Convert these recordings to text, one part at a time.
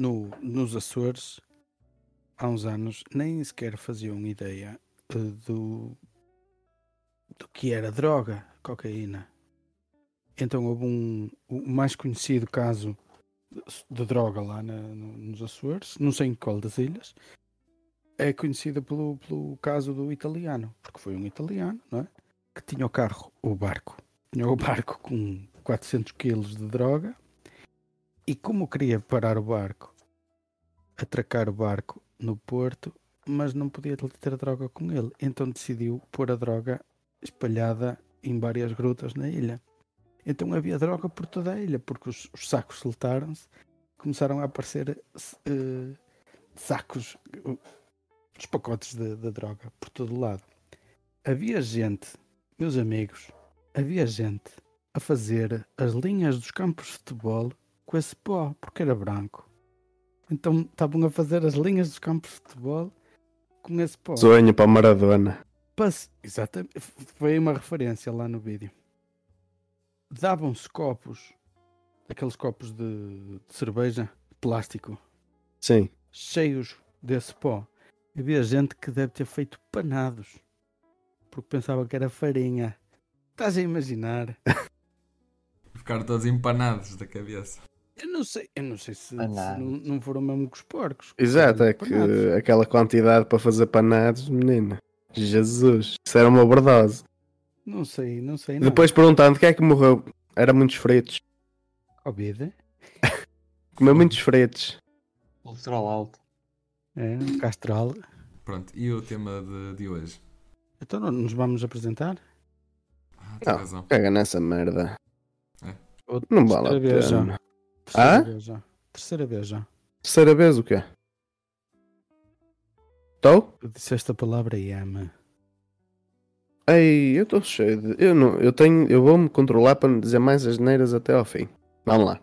no, nos Açores, há uns anos, nem sequer faziam ideia eh, do, do que era droga, cocaína. Então houve um, o mais conhecido caso de, droga lá na, no- nos Açores, não sei em qual das ilhas, é conhecido pelo, pelo caso do italiano, porque foi um italiano, não é? Que tinha o carro, o barco, tinha o barco com 400 quilos de droga e como queria parar o barco, atracar o barco no porto, mas não podia ter droga com ele, então decidiu pôr a droga espalhada em várias grutas na ilha. Então havia droga por toda a ilha, porque os, os sacos soltaram-se, começaram a aparecer eh, sacos, uh, os pacotes de, de droga por todo lado. Havia gente, meus amigos, havia gente a fazer as linhas dos campos de futebol com esse pó, porque era branco. Então estavam a fazer as linhas dos campos de futebol com esse pó. Sonho para Maradona. Passe- Exatamente. Foi uma referência lá no vídeo. Davam-se copos, aqueles copos de, de cerveja, de plástico, Sim. cheios desse pó. Havia gente que deve ter feito panados, porque pensava que era farinha. Estás a imaginar? Ficaram todos empanados da cabeça. Eu não sei, eu não sei se, se não, não foram mesmo com os porcos. Exato, é que Panados. aquela quantidade para fazer panados, menina. Jesus, isso era uma overdose. Não sei, não sei. Não. Depois perguntando quem é que morreu, era muitos fritos. Covid, Comeu muitos fritos. Colesterol alto. é, Castral. Pronto, e o tema de, de hoje? Então não nos vamos apresentar? Ah, tem Não. razão. Caga nessa merda. Ou Não vale a pena. Terceira Ah? vez já. Terceira vez já. Terceira vez o quê? Estou? Disseste a palavra e ama. Ei, eu estou cheio de. Eu, não, eu tenho. Eu vou-me controlar para não dizer mais as neiras até ao fim. Vamos lá.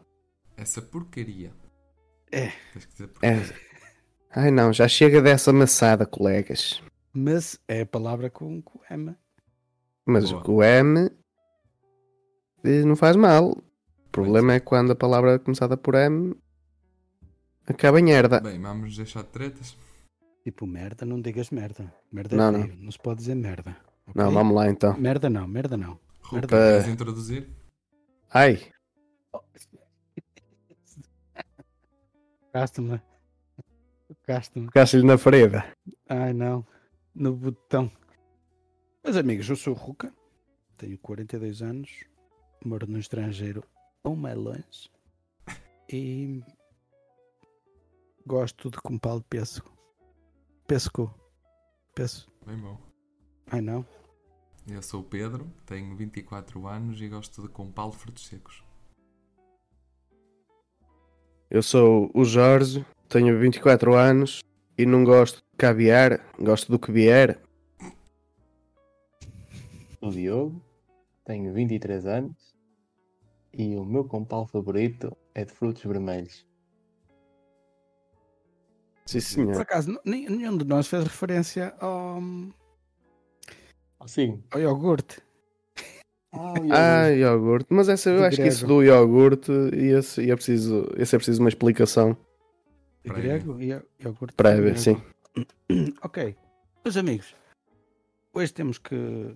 Essa porcaria. É. Tens que dizer É. porcaria. Ai não, já chega dessa maçada, colegas. Mas é a palavra com, com M. Mas Boa. o M eh, não faz mal. O problema é quando a palavra é começada por M acaba em herda. Bem, vamos deixar de tretas. Tipo merda, não digas merda. Merda é Não, não. feio, não se pode dizer merda. ok? Não, vamos lá então. Merda não, merda não. Rupa, Merda. queres introduzir? Ai, Tocaste-me. Tocaste-me. ficaste-lhe na ferida. Ai não. No botão. Meus amigos, eu sou o Ruca. Tenho 42 anos. Moro no estrangeiro um mais longe. E gosto de compal de pesco. Pesco. Pesco. Bem bom. Ai não. Eu sou o Pedro, tenho 24 anos e gosto de compal de frutos secos. Eu sou o Jorge, tenho 24 anos e não gosto de caviar, gosto do que vier. O Diogo. Tenho 23 anos. E o meu compal favorito é de frutos vermelhos. Sim, Por senhor. acaso, n- nem- nenhum de nós fez referência ao, Sim. ao iogurte. Ah, Ah, iogurte. Mas essa, eu De acho que isso grego. do iogurte esse, ia preciso, esse é preciso uma explicação De grego? Io- Iogurte prévia, grego. sim. Ok. Meus amigos, hoje temos que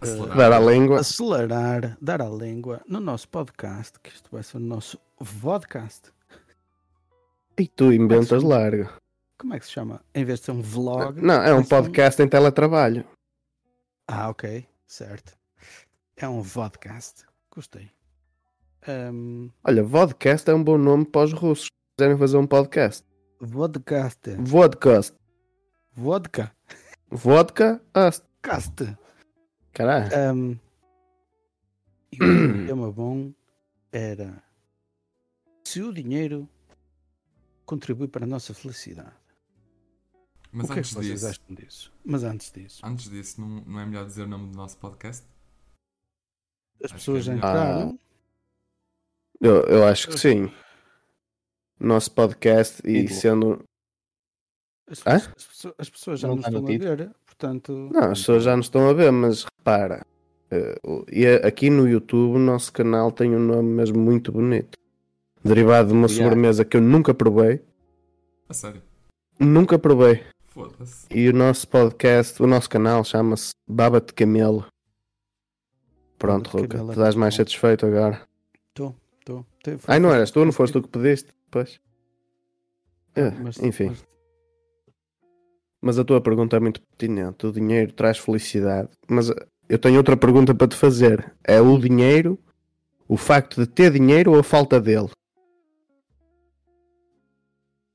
Acelerar. Dar a língua. acelerar, dar a língua no nosso podcast, que isto vai ser o nosso vodcast. E tu inventas largo. Como é que se chama? Em vez de ser um vlog. Não, é um podcast em teletrabalho. Ah, ok, certo. É um vodcast. Gostei. Ahm, Olha, vodcast é um bom nome para os russos. Se quiserem fazer um podcast. vodcast. Vodcast. Vodka. Vodka. ast. Cast. Caralho. Ahm, e o tema bom era se o dinheiro contribui para a nossa felicidade. Mas o que é que antes vocês disso, acham disso? Mas antes disso, antes disso, não, não é melhor dizer o nome do nosso podcast? as Acho pessoas que já é entraram. Eu, eu acho que sim. Nosso podcast e sendo. As, Hã? as pessoas, as pessoas já Não não está no estão a ver, portanto. Não, as pessoas já não estão a ver, mas repara. eh, e aqui no YouTube o nosso canal tem um nome mesmo muito bonito. derivado de uma Yeah. sobremesa que eu nunca provei. A sério. Nunca provei. Foda-se. E o nosso podcast, o nosso canal chama-se Baba de Camelo. Pronto, Camelo é tu estás mais bom. satisfeito agora. Tô. Te- Ai, não eras tu, não foste tu que pediste? Pois. É, Mas- enfim, mas- mas a tua pergunta é muito pertinente. O dinheiro traz felicidade. Mas eu tenho outra pergunta para te fazer. É o dinheiro, o facto de ter dinheiro ou a falta dele?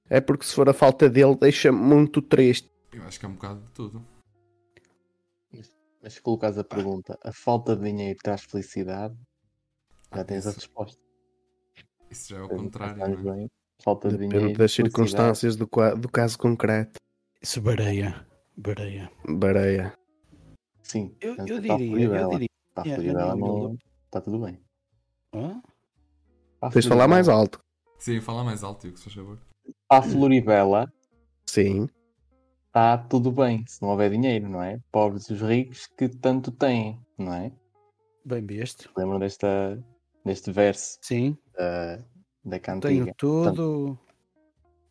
É porque se for a falta dele, deixa-me muito triste. Eu acho que é um bocado de tudo. Mas se colocares a pergunta, a falta de dinheiro traz felicidade, já Ah, tens a isso, resposta. isso já é o contrário, é? bem, falta de Depende dinheiro. das circunstâncias do, do caso concreto. Isso bareia. Bareia. Bareia. Sim, Eu, eu a diria, eu diria. Para a Yeah, Floribela não, não está tudo bem. Hã? Para a Tens de falar mais alto. Sim, fala mais alto, Tiago, se faz favor. A Floribela Sim. está tudo bem, se não houver dinheiro, não é? Pobres os ricos que tanto têm, não é? Bem visto. Lembram desta, deste verso Sim. da, da Tenho cantiga? tudo.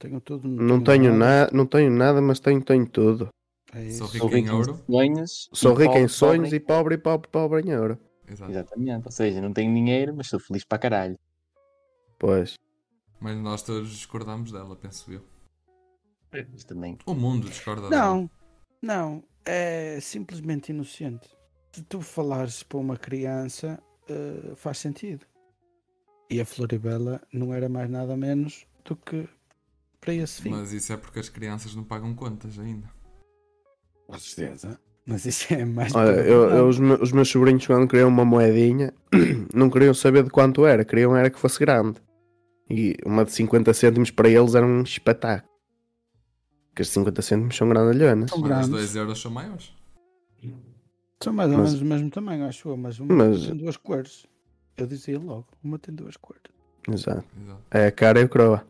Tenho tudo. Não tenho, na, não tenho nada, mas tenho, tenho tudo. É Sou rico Sou em ouro. sonhos. Sou e rico em pobre, sonhos pobre e pobre e pobre, pobre em ouro. Exato. Exatamente. Ou seja, não tenho dinheiro, mas sou feliz para caralho. Pois. Mas nós todos discordamos dela, penso eu. Mas também. O mundo discorda dela. Não, não. É simplesmente inocente. Se tu falares para uma criança, eh, faz sentido. E a Floribela não era mais nada menos do que para esse fim. Mas isso é porque as crianças não pagam contas ainda. Com certeza. Mas isso é mais. Olha, eu, não. eu- os, meus, os meus sobrinhos, quando queriam uma moedinha, não queriam saber de quanto era, queriam era que fosse grande. E uma de 50 cêntimos para eles era um espetáculo. Porque as 50 cêntimos são grandalhonas. São Mas grandes. os 2 euros são maiores. São mais ou Mas- menos do mesmo tamanho, acho eu, mas uma Mas- tem duas cores. Eu dizia logo, uma tem duas cores. Exato. Exato. É a cara e a coroa.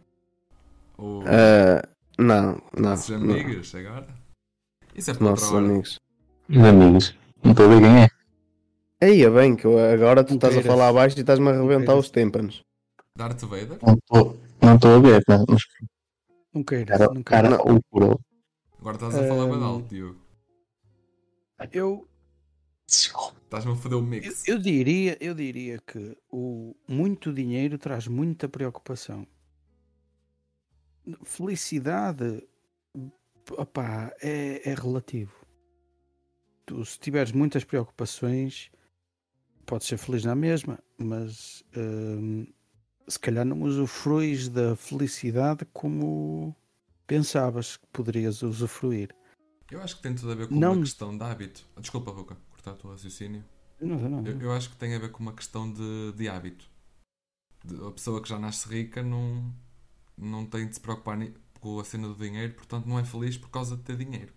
Ou Ah, não, não. nossos não. amigos agora. Isso é para Nossos outra hora. amigos. Meus amigos, não estou a ver quem é. Aí é bem que agora tu Não estás a falar abaixo e estás-me a arrebentar os tímpanos. Darth Vader? Não estou não estou a ver, mas Não queiras, cara, não cara ou. Agora estás a falar bem alto, Diogo. Eu, Estás-me a foder o mix. eu, eu diria, eu diria que o muito dinheiro traz muita preocupação. Felicidade, opá, é, é relativo. Tu, se tiveres muitas preocupações, podes ser feliz na mesma, mas hum, se calhar não usufruis da felicidade como pensavas que poderias usufruir. Eu acho que tem tudo a ver com Não- uma questão de hábito. Desculpa, Ruca, cortar o teu raciocínio. Não, não, Eu, eu acho que tem a ver com uma questão de, de hábito. De- a pessoa que já nasce rica não, não tem de se preocupar com a cena do dinheiro, portanto não é feliz por causa de ter dinheiro.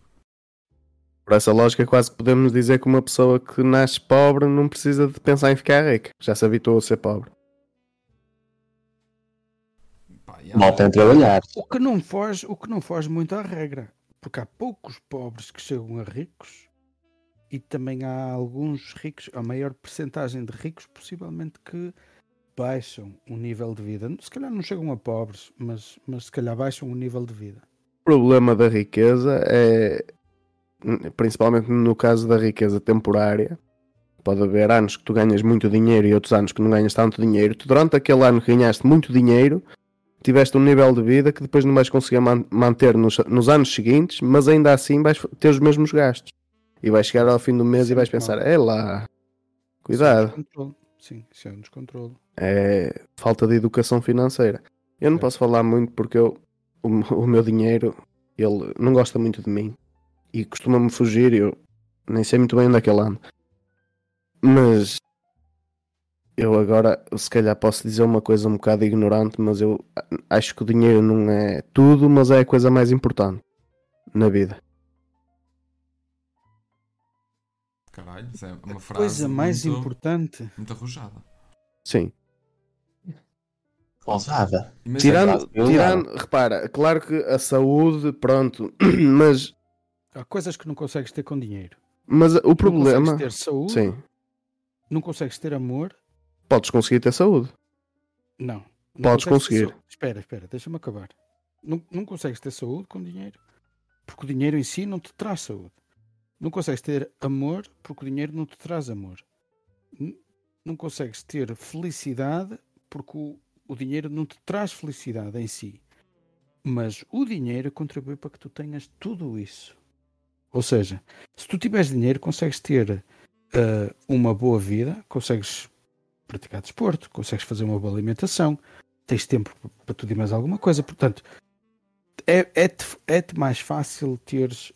Por essa lógica, quase que podemos dizer que uma pessoa que nasce pobre não precisa de pensar em ficar rica. Já se habituou a ser pobre. Pá, Mal tem de trabalhar. O que não foge, o que não foge muito à regra, porque há poucos pobres que chegam a ricos e também há alguns ricos, a maior percentagem de ricos possivelmente que baixam o nível de vida. Se calhar não chegam a pobres, mas, mas se calhar baixam o nível de vida. O problema da riqueza é, principalmente no caso da riqueza temporária, pode haver anos que tu ganhas muito dinheiro e outros anos que não ganhas tanto dinheiro. Tu, durante aquele ano que ganhaste muito dinheiro, tiveste um nível de vida que depois não vais conseguir man- manter nos, nos anos seguintes, mas ainda assim vais ter os mesmos gastos. E vais chegar ao fim do mês Sim, e vais pensar, é lá, cuidado. Sim, isso é um descontrole. É falta de educação financeira. Eu não posso falar muito porque eu, o, o meu dinheiro, ele não gosta muito de mim e costuma-me fugir e eu nem sei muito bem onde é que ele anda. Mas eu agora, se calhar, posso dizer uma coisa um bocado ignorante, mas eu acho que o dinheiro não é tudo, mas é a coisa mais importante na vida. Caralho, isso é uma A frase coisa mais muito, importante. muito arrojada. Sim. Ousada. Imagina- Tirando, eu tirando, repara, claro que a saúde, pronto, mas, Há coisas que não consegues ter com dinheiro. mas o Não problema. consegues ter saúde, Sim. não consegues ter amor, podes conseguir ter saúde. não. Não Podes conseguir. saúde- Espera, espera, deixa-me acabar. Não, não consegues ter saúde com dinheiro. Porque o dinheiro em si não te traz saúde. Não consegues ter amor porque o dinheiro não te traz amor. Não consegues ter felicidade porque o, o dinheiro não te traz felicidade em si. Mas o dinheiro contribui para que tu tenhas tudo isso. Ou seja, se tu tiveres dinheiro, consegues ter eh, uma boa vida, consegues praticar desporto, consegues fazer uma boa alimentação, tens tempo para tudo e mais alguma coisa. Portanto, é- é-te é-te mais fácil teres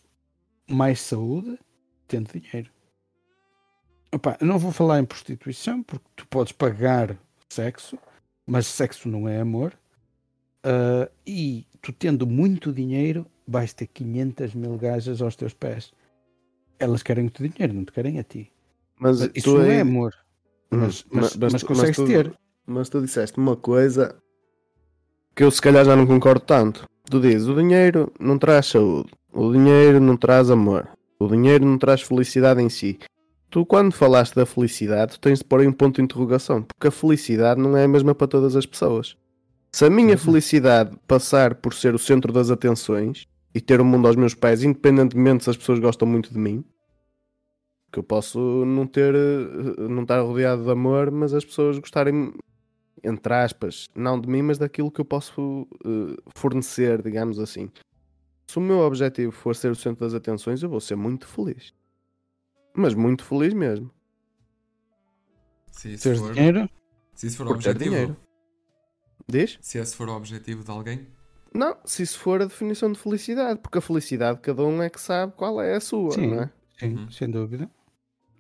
mais saúde tendo dinheiro. Opa, não vou falar em prostituição porque tu podes pagar sexo, mas sexo não é amor. Ah, e tu tendo muito dinheiro, vais ter 500 mil gajas aos teus pés. Elas querem o teu dinheiro, não te querem a ti. Mas Mas isso não é aí- amor, Hum, mas, mas, mas tu- consegues tu- ter. Mas tu disseste uma coisa que eu se calhar já não concordo tanto. Tu dizes, o dinheiro não traz saúde, o dinheiro não traz amor, o dinheiro não traz felicidade em si. Tu quando falaste da felicidade, tu tens de pôr aí um ponto de interrogação, porque a felicidade não é a mesma para todas as pessoas. Se a minha Uhum. felicidade passar por ser o centro das atenções e ter o mundo aos meus pés, independentemente se as pessoas gostam muito de mim, que eu posso não ter, eh, não estar rodeado de amor, mas as pessoas gostarem, entre aspas, não de mim, mas daquilo que eu posso eh, fornecer, digamos assim. Se o meu objetivo for ser o centro das atenções, eu vou ser muito feliz. Mas muito feliz mesmo. Se isso Teres for, dinheiro, se isso for o objetivo. dinheiro. Diz? Se esse for o objetivo de alguém, Não, se isso for a definição de felicidade, porque a felicidade cada um é que sabe qual é a sua, Sim. não é? sim, Uhum. sem dúvida.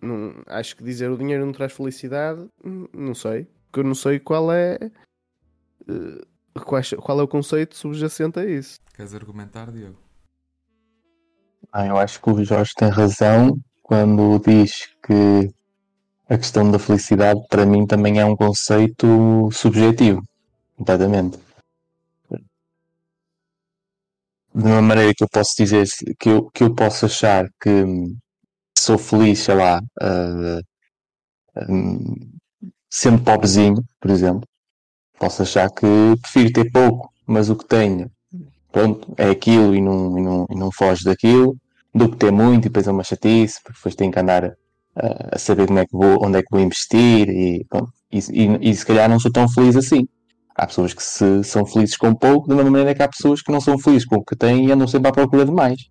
Não, acho que dizer o dinheiro não traz felicidade, não sei. Porque eu não sei qual é. eh, qual é o conceito subjacente a isso. queres argumentar, Diego? Ah, eu acho que o Jorge tem razão quando diz que a questão da felicidade para mim também é um conceito subjetivo, completamente. De uma maneira que eu posso dizer que eu, que eu posso achar que sou feliz, sei lá, ah, hum, sendo pobrezinho, por exemplo, posso achar que prefiro ter pouco, mas o que tenho pronto, é aquilo e não, e não, e não foge daquilo, do que ter muito e depois é uma chatice, porque depois tenho que andar a, a saber como é que vou, onde é que vou investir e, pronto, e, e, e se calhar não sou tão feliz assim. Há pessoas que se, são felizes com pouco, da mesma maneira que há pessoas que não são felizes com o que têm e andam sempre à procura de mais.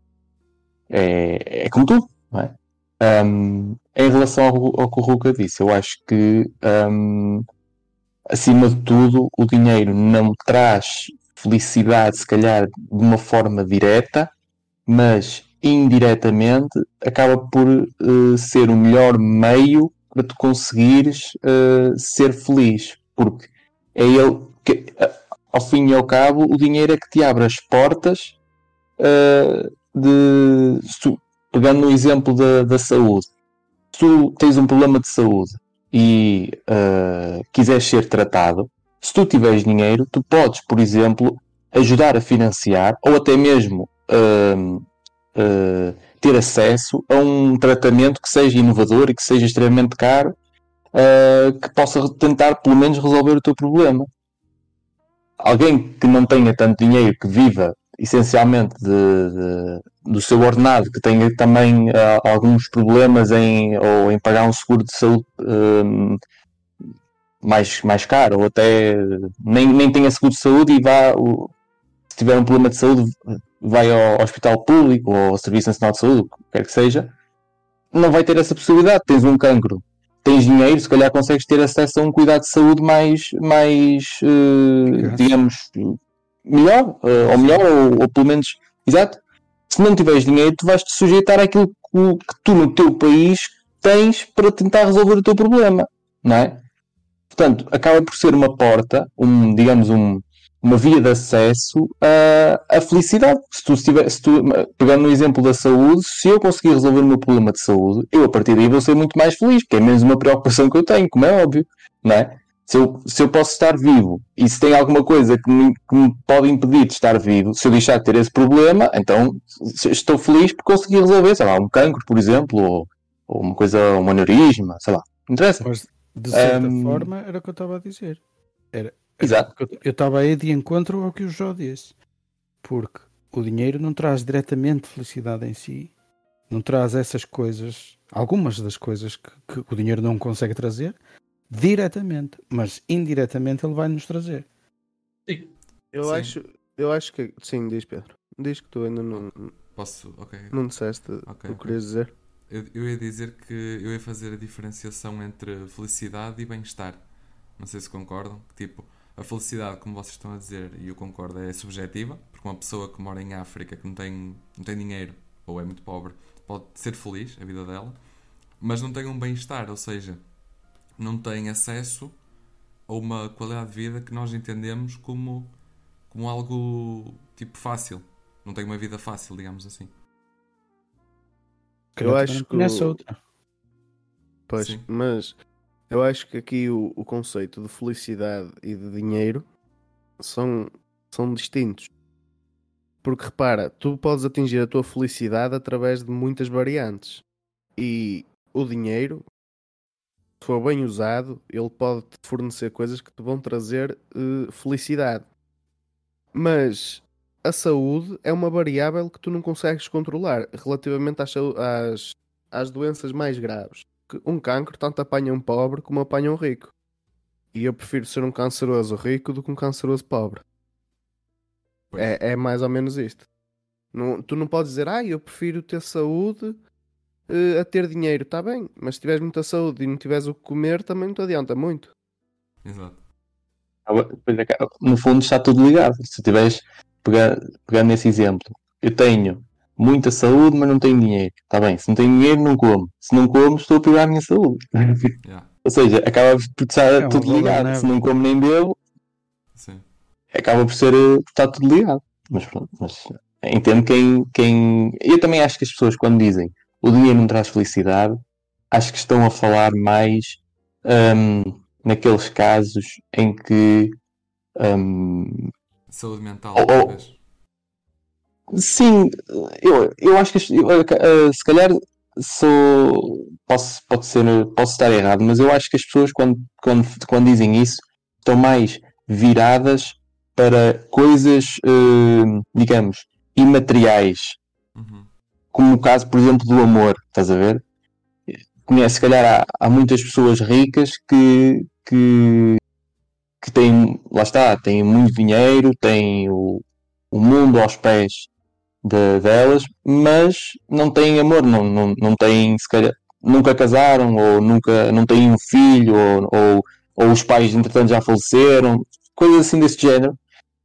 É, é como tudo, não é? Ahm, em relação ao, ao que o Ruka disse, eu acho que ahm, acima de tudo o dinheiro não traz felicidade, se calhar de uma forma direta, mas indiretamente acaba por eh, ser o melhor meio para tu conseguires eh, ser feliz, porque é ele que, ao fim e ao cabo, o dinheiro é que te abre as portas eh, de. tu- pegando no exemplo da, da saúde, se tu tens um problema de saúde e quiseres ser tratado, se tu tiveres dinheiro, tu podes, por exemplo, ajudar a financiar ou até mesmo hum, uh, ter acesso a um tratamento que seja inovador e que seja extremamente caro, uh, que possa tentar pelo menos resolver o teu problema. Alguém que não tenha tanto dinheiro, que viva essencialmente de- de- do seu ordenado, que tenha também uh, alguns problemas em, ou em pagar um seguro de saúde hum, mais, mais caro, ou até nem, nem tenha seguro de saúde e vá, tiver um problema de saúde, vai ao hospital público ou ao Serviço Nacional de Saúde, o que quer que seja, não vai ter essa possibilidade. Tens um cancro, tens dinheiro, se calhar consegues ter acesso a um cuidado de saúde mais, mais Eficaz. digamos, melhor, eh, ou melhor, ou, ou pelo menos, exato. Se não tiveres dinheiro, tu vais te sujeitar àquilo que, que tu no teu país tens para tentar resolver o teu problema, não é? Portanto, acaba por ser uma porta, um, digamos, um, uma via de acesso à, à felicidade. Se tu estiver, se tu, pegando no exemplo da saúde, se eu conseguir resolver o meu problema de saúde, eu a partir daí vou ser muito mais feliz, porque é menos uma preocupação que eu tenho, como é óbvio, não é? Se eu, se eu posso estar vivo e se tem alguma coisa que me, que me pode impedir de estar vivo, se eu deixar de ter esse problema, então estou feliz por conseguir resolver, sei lá, um cancro, por exemplo, ou, ou uma coisa, um aneurisma, sei lá, não interessa. Mas de certa Hum. forma era o que eu estava a dizer. Era Exato. Eu estava aí de encontro ao que o Jó disse. Porque o dinheiro não traz diretamente felicidade em si. Não traz essas coisas, algumas das coisas que, que o dinheiro não consegue trazer, diretamente. Mas indiretamente ele vai nos trazer. Eu Sim. acho, eu acho que. Sim, diz Pedro. Diz que tu ainda não, Posso? Ok. não disseste Ok, o que querias dizer. Eu, eu ia dizer que eu ia fazer a diferenciação entre felicidade e bem-estar. Não sei se concordam. Que, tipo, a felicidade, como vocês estão a dizer, e eu concordo, é subjetiva. Porque uma pessoa que mora em África, que não tem, não tem dinheiro ou é muito pobre, pode ser feliz, a vida dela, mas não tem um bem-estar, ou seja, não tem acesso a uma qualidade de vida que nós entendemos como, como algo tipo fácil. Não tem uma vida fácil, digamos assim. Eu acho que o- outra. Pois, Sim. mas eu acho que aqui o, o conceito de felicidade e de dinheiro são, são distintos. Porque repara, tu podes atingir a tua felicidade através de muitas variantes. E o dinheiro, se for bem usado, ele pode te fornecer coisas que te vão trazer eh, felicidade. Mas a saúde é uma variável que tu não consegues controlar relativamente às, às, às doenças mais graves que um cancro tanto apanha um pobre como apanha um rico. E eu prefiro ser um canceroso rico do que um canceroso pobre. Pois. É, é mais ou menos isto. Não, tu não podes dizer, ah, eu prefiro ter saúde eh, a ter dinheiro. Está bem, mas se tiveres muita saúde e não tiveres o que comer, também não te adianta muito. Exato. Acaba- No fundo está tudo ligado. Se tiveres, pegar, pegando esse exemplo, eu tenho muita saúde, mas não tenho dinheiro. Está bem, se não tenho dinheiro, não como. Se não como, estou a privar a minha saúde. Yeah. Ou seja, acaba por estar É tudo ligado. Se não como nem bebo, Sim. acaba por ser eh, por estar tudo ligado. Mas pronto, mas entendo quem, quem. Eu também acho que as pessoas quando dizem o dinheiro não traz felicidade, acho que estão a falar mais hum, naqueles casos em que hum, Saúde mental, oh. talvez. Sim, eu, eu acho que eu, eh, se calhar sou posso, pode ser, posso estar errado, mas eu acho que as pessoas quando, quando, quando dizem isso estão mais viradas para coisas, hum, digamos, imateriais, Uhum. como o caso, por exemplo, do amor, estás a ver? Conhece, se calhar, há, há muitas pessoas ricas que, que, que têm, lá está, têm muito dinheiro, têm o, o mundo aos pés de- delas, mas não têm amor, não, não, não têm, se calhar, nunca casaram, ou nunca, não têm um filho, ou, ou, ou os pais, entretanto, já faleceram, coisas assim desse género.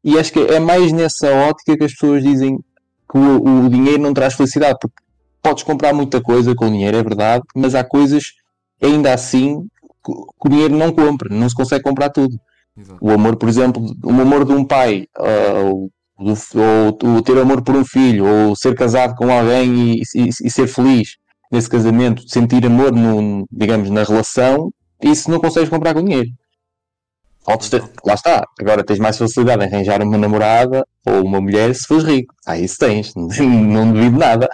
E acho que é mais nessa ótica que as pessoas dizem que o, o dinheiro não traz felicidade, porque podes comprar muita coisa com dinheiro, é verdade, mas há coisas ainda assim que o dinheiro não compra, não se consegue comprar tudo. Exato. O amor, por exemplo, o amor de um pai, ah, ou, ou ter amor por um filho, ou ser casado com alguém e, e- e ser feliz nesse casamento, sentir amor, no, digamos, na relação, isso não consegues comprar com dinheiro. Ter- lá está, agora tens mais facilidade em arranjar uma namorada ou uma mulher se fores rico. Ah, isso tens, não duvido nada.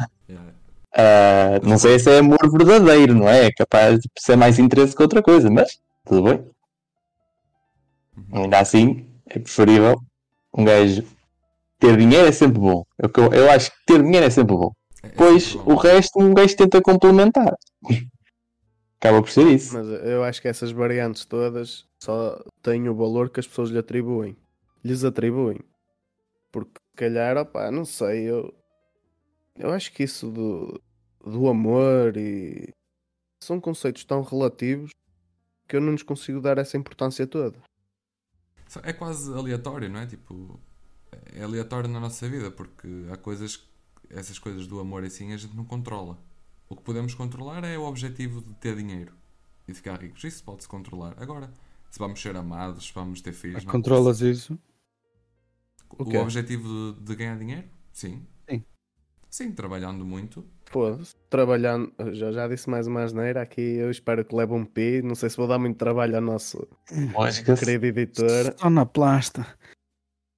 Ah, não sei se é amor verdadeiro, não é? É capaz de ser mais interesse que outra coisa, mas tudo bem. Uhum. Ainda assim, é preferível um gajo ter dinheiro é sempre bom. Eu, eu, eu acho que ter dinheiro é sempre bom. É- é Pois sempre bom. o resto um gajo tenta complementar. Acaba por ser isso. Mas eu acho que essas variantes todas só têm o valor que as pessoas lhe atribuem. Lhes atribuem. Porque se calhar, opá, não sei, eu, eu acho que isso do, do amor e são conceitos tão relativos que eu não nos consigo dar essa importância toda. É quase aleatório, não é? Tipo, é aleatório na nossa vida, porque há coisas, que- essas coisas do amor assim a gente não controla. O que podemos controlar é o objetivo de ter dinheiro e de ficar ricos. Isso pode-se controlar. Agora, se vamos ser amados, se vamos ter filhos, não Controlas isso? O O objetivo de, de ganhar dinheiro? Sim. Sim. Sim, trabalhando muito. Foda-se, trabalhando, já, já disse mais uma asneira aqui, eu espero que leve um pi, não sei se vou dar muito trabalho ao nosso Lógica-se. querido editor, Só na plasta.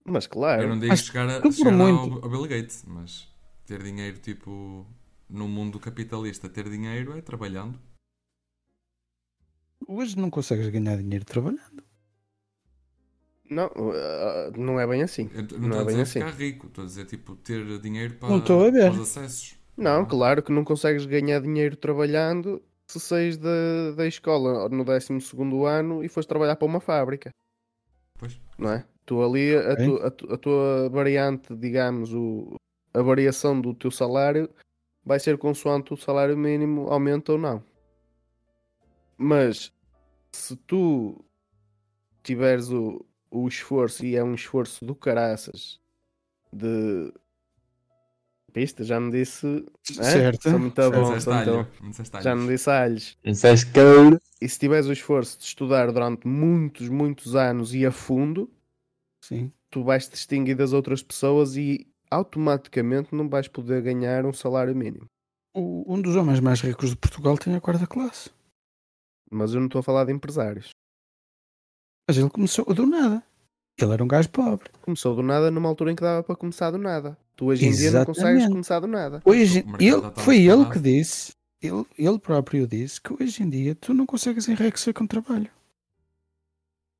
Mas Eu claro, não digo mas chegar, a, que por chegar muito. ao, ao Bill Gates, mas ter dinheiro, tipo, no mundo capitalista, ter dinheiro é trabalhando. Hoje não consegues ganhar dinheiro trabalhando. Não, uh, não é bem assim. Eu Não não é a bem dizer assim. ficar rico, estou a dizer tipo ter dinheiro para, Não estou a ver. para os acessos. Não, claro que não consegues ganhar dinheiro trabalhando se saís da, da escola no 12 ano e fores trabalhar para uma fábrica, Pois. não é? Tu ali, a, tu- a tu- a tua variante, digamos, o, a variação do teu salário vai ser consoante o salário mínimo aumenta ou não. Mas se tu tiveres o, o esforço, e é um esforço do caraças, de. Pista, já me disse. é? Certo. Sou muito bom, Não disseste sou muito alho, bom. não disseste Já me disse alhos. Couro. E se tiveres o esforço de estudar durante muitos, muitos anos e a fundo, Sim. tu vais te distinguir das outras pessoas e automaticamente não vais poder ganhar um salário mínimo. O- um dos homens mais ricos de Portugal tem a quarta classe. Mas eu não estou a falar de empresários. Mas ele começou do nada. Ele era um gajo pobre. Começou do nada numa altura em que dava para começar do nada. Tu hoje em dia não consegues Exatamente. começar do nada. Hoje, ele, foi ele que disse, ele, ele próprio disse que hoje em dia tu não consegues enriquecer com trabalho.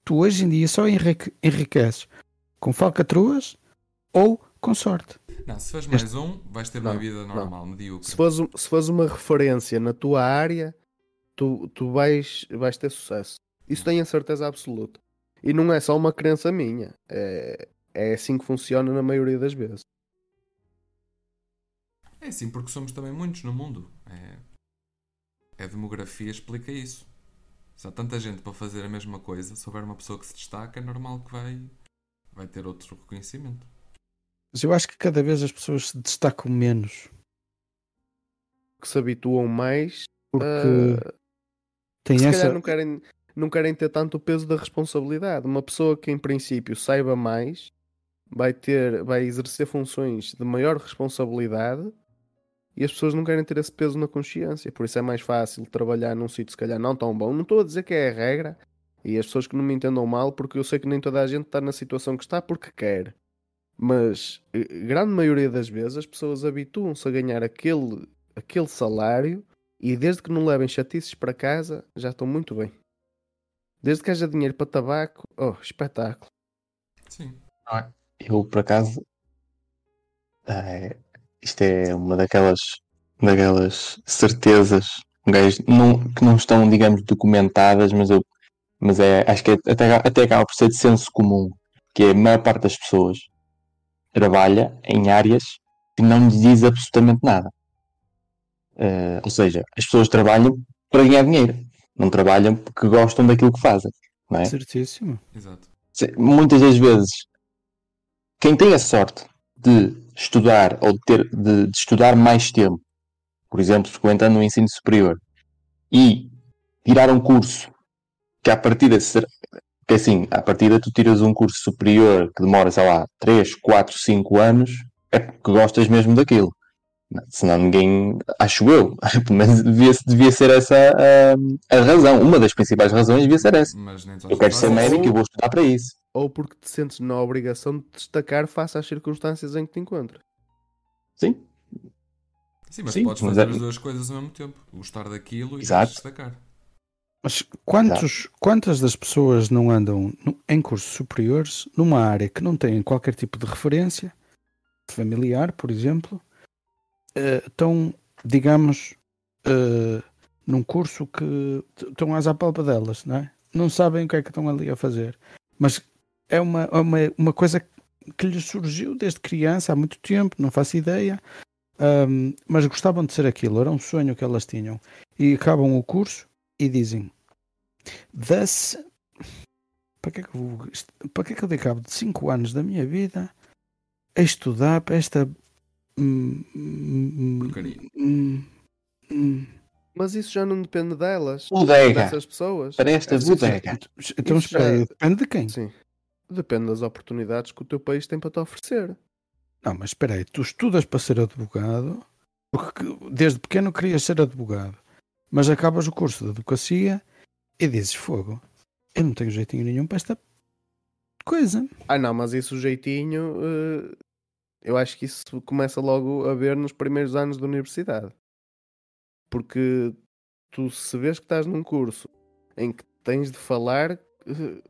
Tu hoje em dia só enrique- enriqueces com falcatruas ou com sorte. Não, se fores mais um, vais ter uma Não, vida não. normal, medíocre. Se fores, se fores uma referência na tua área, tu, tu vais, vais ter sucesso. Isso tenho a certeza absoluta. E não é só uma crença minha. É, é assim que funciona na maioria das vezes. É assim, porque somos também muitos no mundo. É... A demografia explica isso. Se há tanta gente para fazer a mesma coisa, se houver uma pessoa que se destaca, é normal que vai, vai ter outro reconhecimento. Mas eu acho que cada vez as pessoas se destacam menos. Que se habituam mais. Porque ah, tem se essa. calhar não querem, não querem ter tanto o peso da responsabilidade. Uma pessoa que em princípio saiba mais vai ter, vai exercer funções de maior responsabilidade e as pessoas não querem ter esse peso na consciência. Por isso é mais fácil trabalhar num sítio se calhar não tão bom. Não estou a dizer que é a regra e as pessoas que não me entendam mal, porque eu sei que nem toda a gente está na situação que está porque quer. Mas eh, grande maioria das vezes as pessoas habituam-se a ganhar aquele, aquele salário e desde que não levem chatices para casa, já estão muito bem. Desde que haja dinheiro para tabaco, oh, espetáculo. Sim. Eu, por acaso, é, isto é uma daquelas, daquelas certezas gajo não, que não estão, digamos, documentadas, mas, eu, mas é, acho que é- até, até acaba por ser de senso comum, que é a maior parte das pessoas trabalha em áreas que não lhes diz absolutamente nada. Eh, ou seja, as pessoas trabalham para ganhar dinheiro, não trabalham porque gostam daquilo que fazem, não é? Certíssimo. Exato. Muitas das vezes quem tem a sorte de estudar ou de, ter, de, de estudar mais tempo, por exemplo, frequentando o ensino superior e tirar um curso que à partida ser, que assim, à partida tu tiras um curso superior que demora, sei lá, 3, 4, 5 anos, é porque gostas mesmo daquilo. Não, Senão ninguém, acho eu, pelo menos devia, devia ser essa a, a razão. Uma das principais razões devia ser essa. Mas Eu quero ser médico e isso. vou estudar para isso. Ou porque te sentes na obrigação de destacar face às circunstâncias em que te encontras. Sim, Sim, mas Sim, podes mas fazer é- as duas coisas ao mesmo tempo. Gostar daquilo e Exato. destacar. Mas quantos, quantas das pessoas não andam no- em cursos superiores numa área que não têm qualquer tipo de referência familiar, por exemplo, eh, estão, digamos, eh, num curso que estão às apalpa delas, não é? Não sabem o que é que estão ali a fazer. Mas é uma, é uma, uma coisa que lhes surgiu desde criança, há muito tempo, não faço ideia. Ahm, mas gostavam de ser aquilo, era um sonho que elas tinham. E acabam o curso e dizem: Thus, para que, é que eu, para que é que eu dei cabo de 5 anos da minha vida a estudar para esta. Hum, hum, Porcaria. hum, hum. Mas isso já não depende delas. Bodega. Dessas pessoas. Para esta Essas- bodega. Então, espera aí, já- depende de quem? Sim. Depende das oportunidades que o teu país tem para te oferecer. Não, mas espera aí, tu estudas para ser advogado, porque desde pequeno querias ser advogado, mas acabas o curso de advocacia e dizes: Fogo, eu não tenho jeitinho nenhum para esta coisa. Ah não, mas isso o jeitinho, eh, eu acho que isso começa logo a ver nos primeiros anos da universidade. Porque tu se vês que estás num curso em que tens de falar, eh,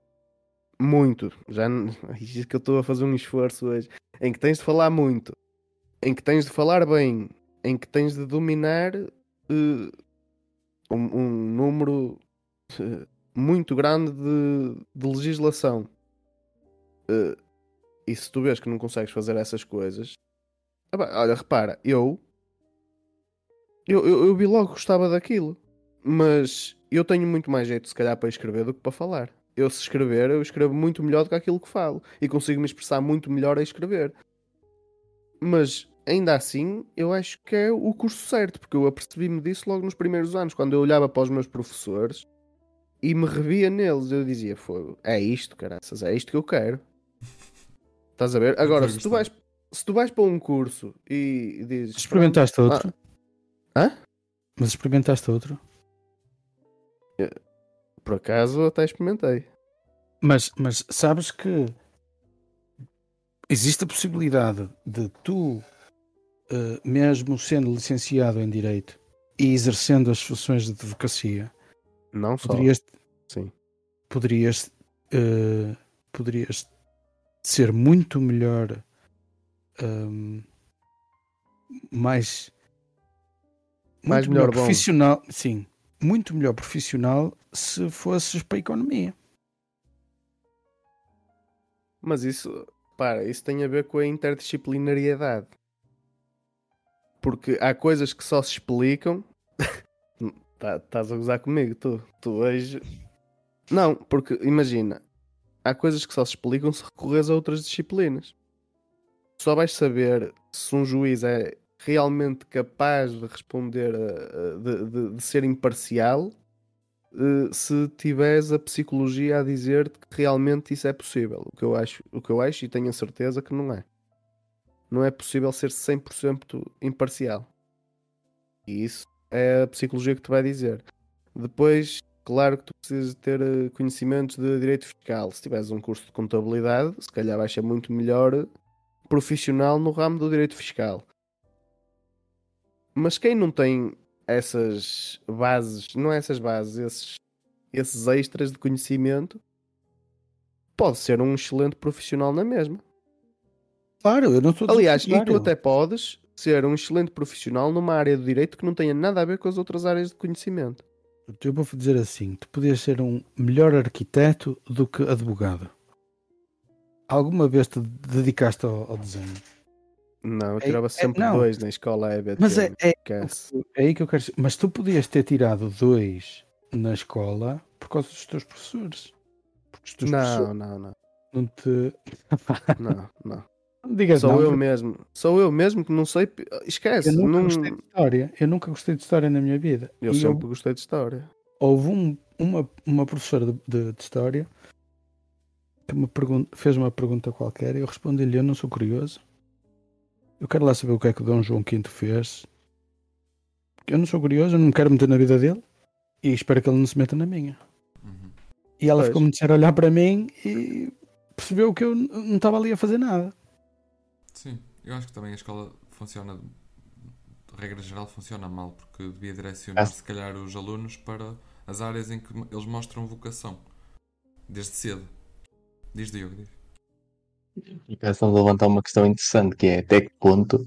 muito, já Ixi, que eu estou a fazer um esforço hoje, em que tens de falar muito, em que tens de falar bem, em que tens de dominar eh, um, um número eh, muito grande de, de legislação. Eh, e se tu vês que não consegues fazer essas coisas, olha, repara, eu, eu, eu, eu vi logo que gostava daquilo, mas eu tenho muito mais jeito, se calhar, para escrever do que para falar. Eu, se escrever, eu escrevo muito melhor do que aquilo que falo e consigo me expressar muito melhor a escrever. Mas ainda assim, eu acho que é o curso certo, porque eu apercebi-me disso logo nos primeiros anos, quando eu olhava para os meus professores e me revia neles. Eu dizia: Fogo, é isto, caraças, é isto que eu quero. Estás a ver? Agora, se tu, vais, se tu vais para um curso e dizes: Experimentaste outro? Hã? Mas experimentaste outro? Por acaso, até experimentei. Mas, mas sabes que existe a possibilidade de tu, eh, mesmo sendo licenciado em Direito e exercendo as funções de advocacia, Não só. poderias, Sim. poderias, eh, poderias ser muito melhor, ehm, mais, Mais muito melhor bom. profissional, sim, muito melhor profissional se fosses para a economia. Mas isso, para, isso tem a ver com a interdisciplinariedade. Porque há coisas que só se explicam. Tá- Estás a gozar comigo, tu. Tu hoje. Não, porque imagina, há coisas que só se explicam se recorres a outras disciplinas. Só vais saber se um juiz é realmente capaz de responder, a- de, de- de ser imparcial, eh, se tiveres a psicologia a dizer-te que realmente isso é possível. O que eu acho, o que eu acho e tenho a certeza que não é. Não é possível ser 100% imparcial. E isso é a psicologia que te vai dizer. Depois, claro que tu precisas ter eh, conhecimentos de direito fiscal. Se tiveres um curso de contabilidade, se calhar vais ser muito melhor eh, profissional no ramo do direito fiscal. Mas quem não tem essas bases, não é essas bases, esses, esses extras de conhecimento, pode ser um excelente profissional na mesma. Claro, eu não estou Aliás, e tu até podes ser um excelente profissional numa área do direito que não tenha nada a ver com as outras áreas de conhecimento. Eu vou dizer assim: tu podias ser um melhor arquiteto do que advogado. Alguma vez te dedicaste ao, ao desenho? Não, eu É- tirava é- sempre não. dois na escola EBT. Mas é, é, é aí que eu quero dizer. Mas tu podias ter tirado dois na escola por causa dos teus professores. Porque os teus Não, professores não, não, não te. não, não. Não digas Sou não, eu porque mesmo. Sou eu mesmo que não sei. Esquece. eu nunca não- gostei de história. Eu nunca gostei de história na minha vida. Eu E sempre gostei de história. houve um- uma, uma professora de, de- de história que me pergun- fez uma pergunta qualquer e eu respondi-lhe: Eu não sou curioso. Eu quero lá saber o que é que o Dom João V fez. Eu não sou curioso, eu não me quero meter na vida dele e espero que ele não se meta na minha. Uhum. E ela Pois. ficou muito séria a olhar para mim e percebeu que eu não estava ali a fazer nada. Eu acho que também a escola funciona, de regra geral, funciona mal, porque devia direcionar, Acho- se calhar, os alunos para as áreas em que eles mostram vocação, desde cedo. Diz Diogo, diz. Acaso estamos a levantar uma questão interessante que é até que ponto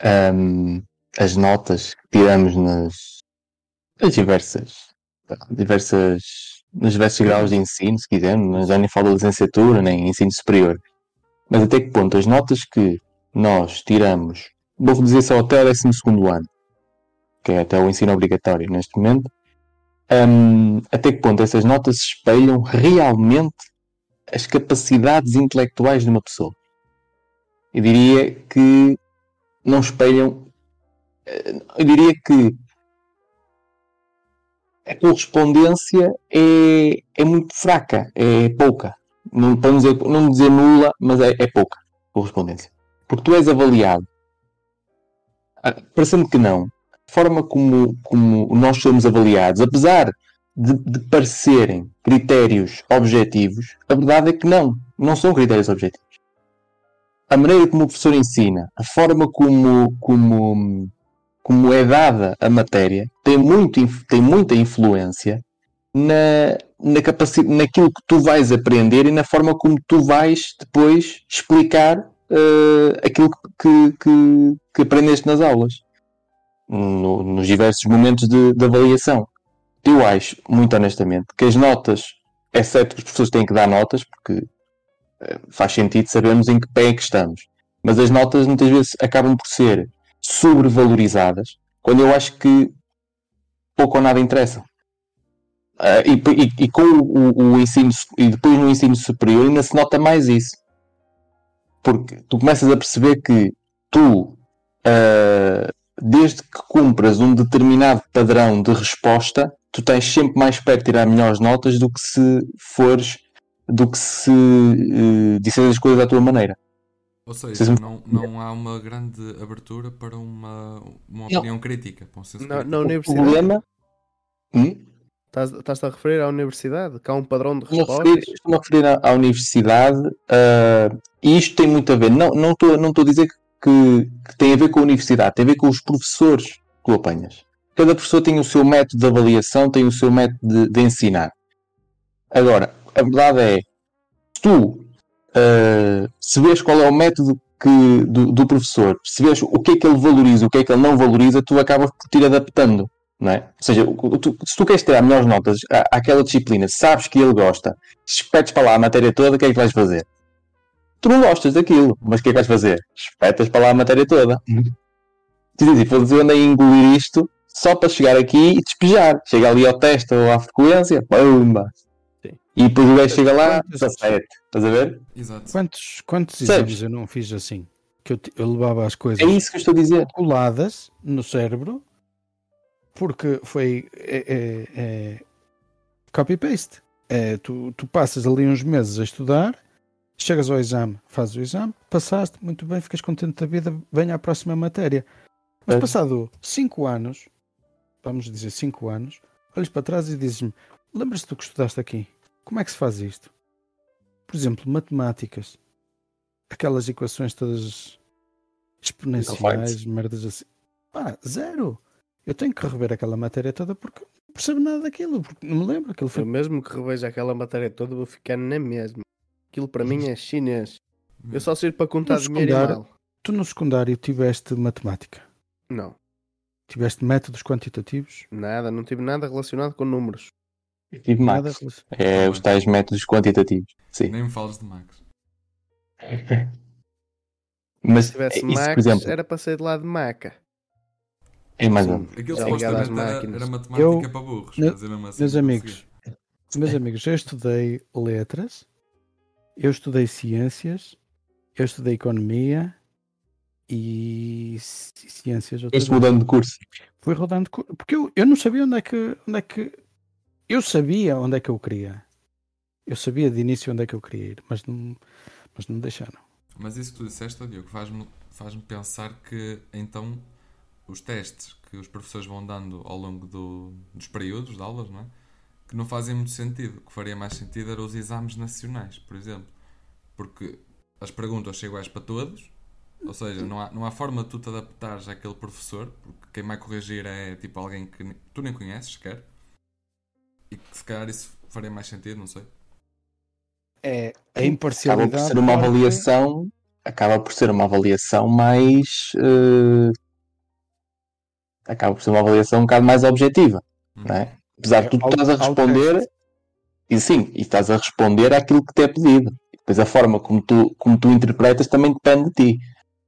ahm, as notas que tiramos nas, nas diversas, diversas nos diversos graus de ensino, se quisermos, mas já nem falo de licenciatura nem ensino superior. Mas até que ponto as notas que nós tiramos, vou dizer só até o 12 ano, que é até o ensino obrigatório neste momento, ahm, até que ponto essas notas espelham realmente as capacidades intelectuais de uma pessoa. Eu diria que não espelham. eh, Eu diria que a correspondência é, é muito fraca, é pouca. Não, para não dizer, não dizer nula, mas é, é pouca correspondência. Porque tu és avaliado. Ah, Parecendo que não, a forma como, como nós somos avaliados, apesar de, de parecerem critérios objetivos, a verdade é que não, não são critérios objetivos. A maneira como o professor ensina, a forma como, como, como é dada a matéria, tem, muito, tem muita influência na, na capacidade, naquilo que tu vais aprender e na forma como tu vais depois explicar uh, aquilo que, que, que, aprendeste nas aulas, no, nos diversos momentos de, de, avaliação. Eu acho, muito honestamente, que as notas, exceto que os professores têm que dar notas, porque uh, faz sentido sabermos em que pé é que estamos, mas as notas muitas vezes acabam por ser sobrevalorizadas, quando eu acho que pouco ou nada interessa. Uh, e, e, e, com o, o, ensino e depois no ensino superior ainda se nota mais isso porque tu começas a perceber que tu uh, desde que cumpras um determinado padrão de resposta tu tens sempre mais perto de tirar melhores notas do que se fores do que se uh, disseres as coisas à tua maneira ou seja, não, não há uma grande abertura para uma, uma opinião não. crítica para um na, na universidade. O problema hum? Estás-te a referir à universidade? Que há um padrão de resposta? Estou-me a referir à, à universidade uh, e isto tem muito a ver. Não, não estou não a dizer que, que, tem a ver com a universidade, tem a ver com os professores que tu apanhas. Cada professor tem o seu método de avaliação, tem o seu método de, de ensinar. Agora, a verdade é, se tu uh, se vês qual é o método que, do, do, professor, se vês o que é que ele valoriza, o que é que ele não valoriza, tu acabas por te ir adaptando não é? Ou seja, tu, se tu queres tirar melhores notas à, àquela disciplina, sabes que ele gosta, espetes para lá a matéria toda, o que é que vais fazer? Tu não gostas daquilo, mas o que é que vais fazer? Espetas para lá a matéria toda. Tu dizes, foda eu andei a engolir isto só para chegar aqui e despejar. Chega ali ao teste ou à frequência, pumba! E depois o gajo chega lá, 17. Estás a ver? Exato. Quantos, quantos exames eu não fiz assim? Que eu, eu levava as coisas é isso que eu estou a dizer. coladas no cérebro porque foi é, é, é copy-paste. É, tu, tu passas ali uns meses a estudar, chegas ao exame, fazes o exame, passaste, muito bem, ficas contente da vida, vem à próxima matéria. Mas é. passado 5 anos, vamos dizer 5 anos, olhas para trás e dizes-me: lembras-te do que estudaste aqui? Como é que se faz isto? Por exemplo, matemáticas, aquelas equações todas exponenciais, merdas assim. Pá, zero eu tenho que rever aquela matéria toda porque não percebo nada daquilo, porque não me lembro. Aquilo foi... Eu mesmo que reveja aquela matéria toda, vou ficar na mesma. Aquilo para mim é chinês. Eu só sirvo para contar no dinheiro e mal. Tu no secundário tiveste matemática? Não. Tiveste métodos quantitativos? Nada, não tive nada relacionado com números. Eu tive Max. É os tais métodos quantitativos. Sim. Nem me fales de Max. Mas se tivesse isso, Max, exemplo... era para sair de lá de Maca. É mais um. Aquilo supostamente era, era matemática eu, para burros. Me, mesmo assim meus amigos, meus amigos, eu estudei letras, eu estudei ciências, eu estudei economia e ciências. Foste mudando de curso. Fui rodando de curso. Porque eu, eu não sabia onde é que. Onde é que eu sabia onde é que eu queria. Eu sabia de início onde é que eu queria ir, mas não, mas não me deixaram. Mas isso que tu disseste, Diogo, faz-me faz pensar que então os testes que os professores vão dando ao longo do, dos períodos de aulas, não é? que não fazem muito sentido. O que faria mais sentido eram os exames nacionais, por exemplo. Porque as perguntas são iguais para todos, ou seja, não há, não há forma de tu te adaptares àquele professor, porque quem vai corrigir é tipo alguém que tu nem conheces sequer. E que se calhar isso faria mais sentido, não sei. É a imparcialidade. Acaba por ser uma avaliação, acaba por ser uma avaliação mais uh, acaba por ser uma avaliação um bocado mais objetiva, uhum. não é? Apesar de tu estás a responder, e sim, e estás a responder àquilo que te é pedido. Depois a forma como tu, como tu interpretas também depende de ti.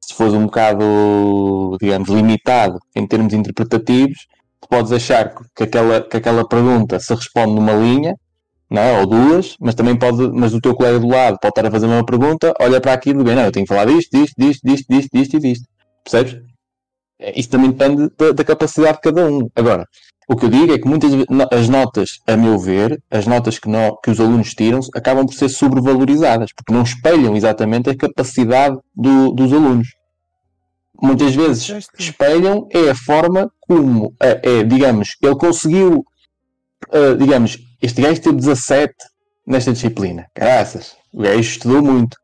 Se fores um bocado, digamos, limitado em termos interpretativos, tu podes achar que aquela, que aquela pergunta se responde numa linha, não é? ou duas, mas também pode, mas o teu colega do lado pode estar a fazer uma pergunta, olha para aquilo e bem, não, eu tenho que falar disto, disto, disto, disto, disto, disto e disto. Percebes? É, isso também depende da, da, capacidade de cada um. Agora, o que eu digo é que muitas as notas, a meu ver, as notas que, no, que os alunos tiram acabam por ser sobrevalorizadas, porque não espelham exatamente a capacidade do, dos alunos. Muitas vezes espelham é a forma como, é, é digamos, ele conseguiu, uh, digamos, este gajo teve 17 nesta disciplina. Graças, o gajo estudou muito.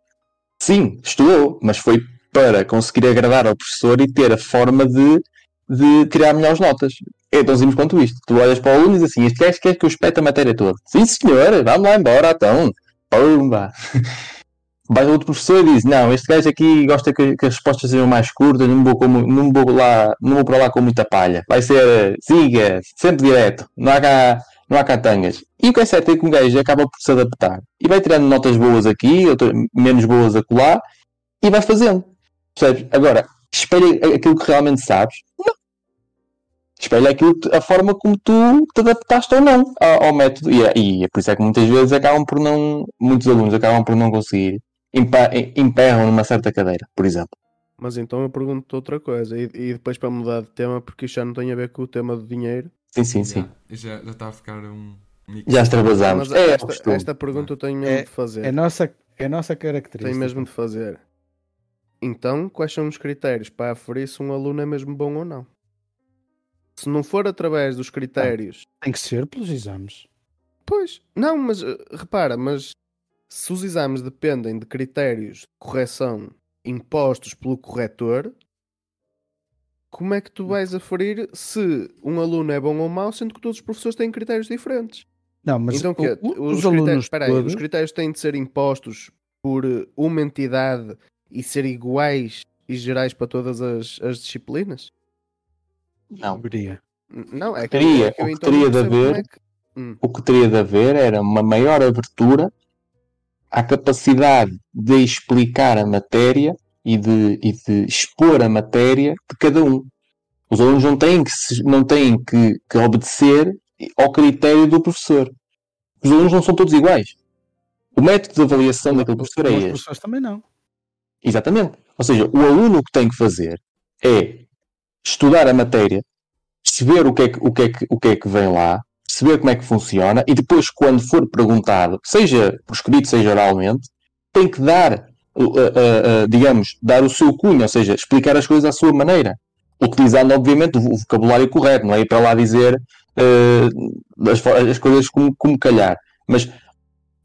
Sim, estudou, mas foi para conseguir agradar ao professor e ter a forma de, de tirar melhores notas. É tão simples quanto isto. Tu olhas para o aluno e dizes assim: Este gajo quer que eu espete a matéria toda. Sim, senhor, vamos lá embora, então. Pumba. Vai outro professor e diz: Não, este gajo aqui gosta que, que as respostas sejam mais curtas, não vou, com, não, vou lá, não vou para lá com muita palha. Vai ser siga, sempre direto, não há cá, não há cá tangas. E o que é certo é que um gajo acaba por se adaptar e vai tirando notas boas aqui, outras menos boas acolá e vai fazendo. Percebes? Agora, espelha aquilo que realmente sabes? Não. Espelha aquilo, a forma como tu te adaptaste ou não ao, ao método. E, é- e é por isso é que muitas vezes acabam por não, muitos alunos acabam por não conseguir emperram numa certa cadeira, por exemplo. Mas então eu pergunto outra coisa, e, e depois para mudar de tema, porque isto já não tem a ver com o tema do dinheiro. Sim, sim, sim. Já, já está a ficar um. Já extravasamos. É, esta, esta pergunta eu tenho mesmo É- de fazer. É nossa, é nossa característica. Tenho mesmo de fazer. Então, quais são os critérios para aferir se um aluno é mesmo bom ou não? Se não for através dos critérios. Tem que ser pelos exames. Pois, não, mas eh, repara, mas se os exames dependem de critérios de correção impostos pelo corretor, como é que tu vais aferir se um aluno é bom ou mau, sendo que todos os professores têm critérios diferentes? Não, mas então, o- que os, os critérios, alunos espera aí, todos, os critérios têm de ser impostos por uma entidade e ser iguais e gerais para todas as, as disciplinas? Não. deveria. N- Não, é que, Teria, é que eu o que então não teria de haver- é que- Hum, O que teria de haver era uma maior abertura à capacidade de explicar a matéria e de, e de expor a matéria de cada um. Os alunos não têm que, se- não têm que, que obedecer ao critério do professor. Os alunos não são todos iguais. O método de avaliação daquele professor é Os este. professores também não. Exatamente. Ou seja, o aluno o que tem que fazer é estudar a matéria, perceber o que é que, o que, é que, o que, é que vem lá, perceber como é que funciona e depois, quando for perguntado, seja por escrito, seja oralmente, tem que dar, uh, uh, uh, digamos, dar o seu cunho, ou seja, explicar as coisas à sua maneira. Utilizando, obviamente, o vocabulário correto, não é ir para lá dizer uh, as, as coisas como, como calhar. Mas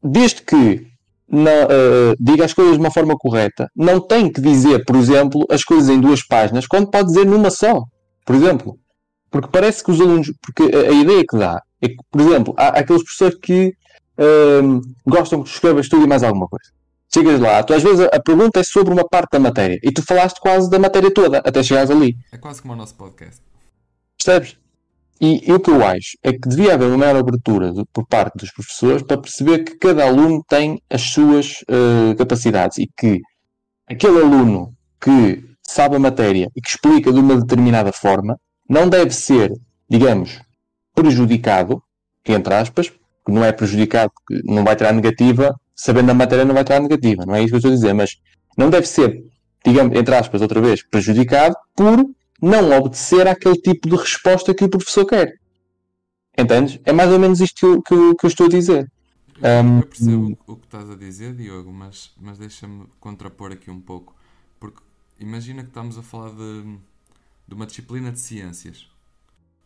desde que na, eh, diga as coisas de uma forma correta, não tem que dizer, por exemplo, as coisas em duas páginas, quando pode dizer numa só, por exemplo. Porque parece que os alunos, porque a, a ideia que dá é que, por exemplo, há, há aqueles professores que ehm, gostam que tu escrevas tudo e mais alguma coisa. Chegas lá, tu às vezes a, a pergunta é sobre uma parte da matéria e tu falaste quase da matéria toda até chegares ali. É quase como o nosso podcast. Percebes? E, e o que eu acho é que devia haver uma maior abertura por parte dos professores para perceber que cada aluno tem as suas eh, capacidades e que aquele aluno que sabe a matéria e que explica de uma determinada forma não deve ser, digamos, prejudicado, entre aspas, que não é prejudicado porque não vai tirar negativa, sabendo a matéria não vai tirar negativa, não é isso que eu estou a dizer, mas não deve ser, digamos, entre aspas, outra vez, prejudicado por não obedecer àquele tipo de resposta que o professor quer. Entendes? É mais ou menos isto que eu, que eu- que eu estou a dizer. Eu, Um, eu percebo o que estás a dizer, Diogo, mas, mas deixa-me contrapor aqui um pouco. Porque imagina que estamos a falar de, de uma disciplina de ciências.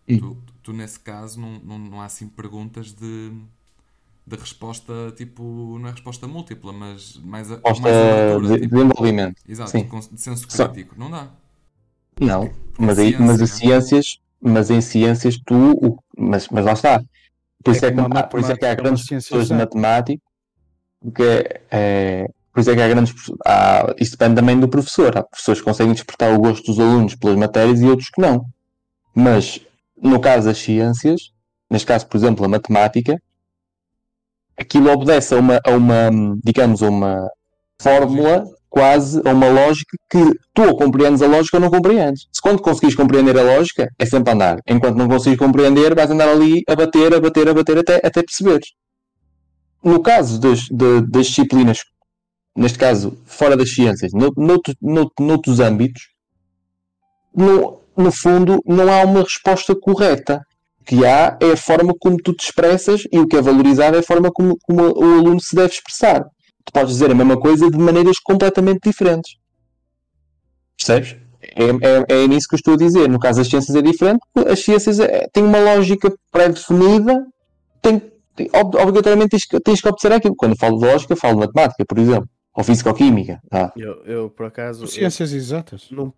Hum. Tu, tu, nesse caso, não, não, não há assim perguntas de, de resposta, tipo, não é resposta múltipla, mas mais, a, Resposta mais abertura. de tipo, desenvolvimento. exato, sim. de senso Só- crítico. Não dá. Não, mas, aí, mas as né? ciências, mas em ciências tu, o- mas, mas lá está. Por isso é, que, a há- por isso é que há é grandes professores de matemática, porque é, é- por isso é que há grandes há, isso depende também do professor. Há professores que conseguem despertar o gosto dos alunos pelas matérias e outros que não. Mas no caso das ciências, neste caso, por exemplo, a matemática, aquilo obedece a uma, a uma digamos, a uma fórmula quase a uma lógica que tu compreendes a lógica ou não compreendes. Se quando conseguires compreender a lógica, é sempre andar. Enquanto não conseguires compreender, vais andar ali a bater, a bater, a bater até, até perceberes. No caso das, de- das disciplinas, neste caso, fora das ciências, no, noutro- noutro- noutros âmbitos, no, no fundo, não há uma resposta correta. O que há é a forma como tu te expressas e o que é valorizado é a forma como, como o aluno se deve expressar. Tu podes dizer a mesma coisa de maneiras completamente diferentes. Percebes? É, é, é nisso que eu estou a dizer. No caso das ciências é diferente, porque as ciências é- têm uma lógica pré-definida, tem, tem- ob- obrigatoriamente tens, que- tens que obedecer aquilo. Quando eu falo de lógica, falo de matemática, por exemplo, ou física ou química. Tá? Eu, eu, por acaso, eu Ciências exatas. não,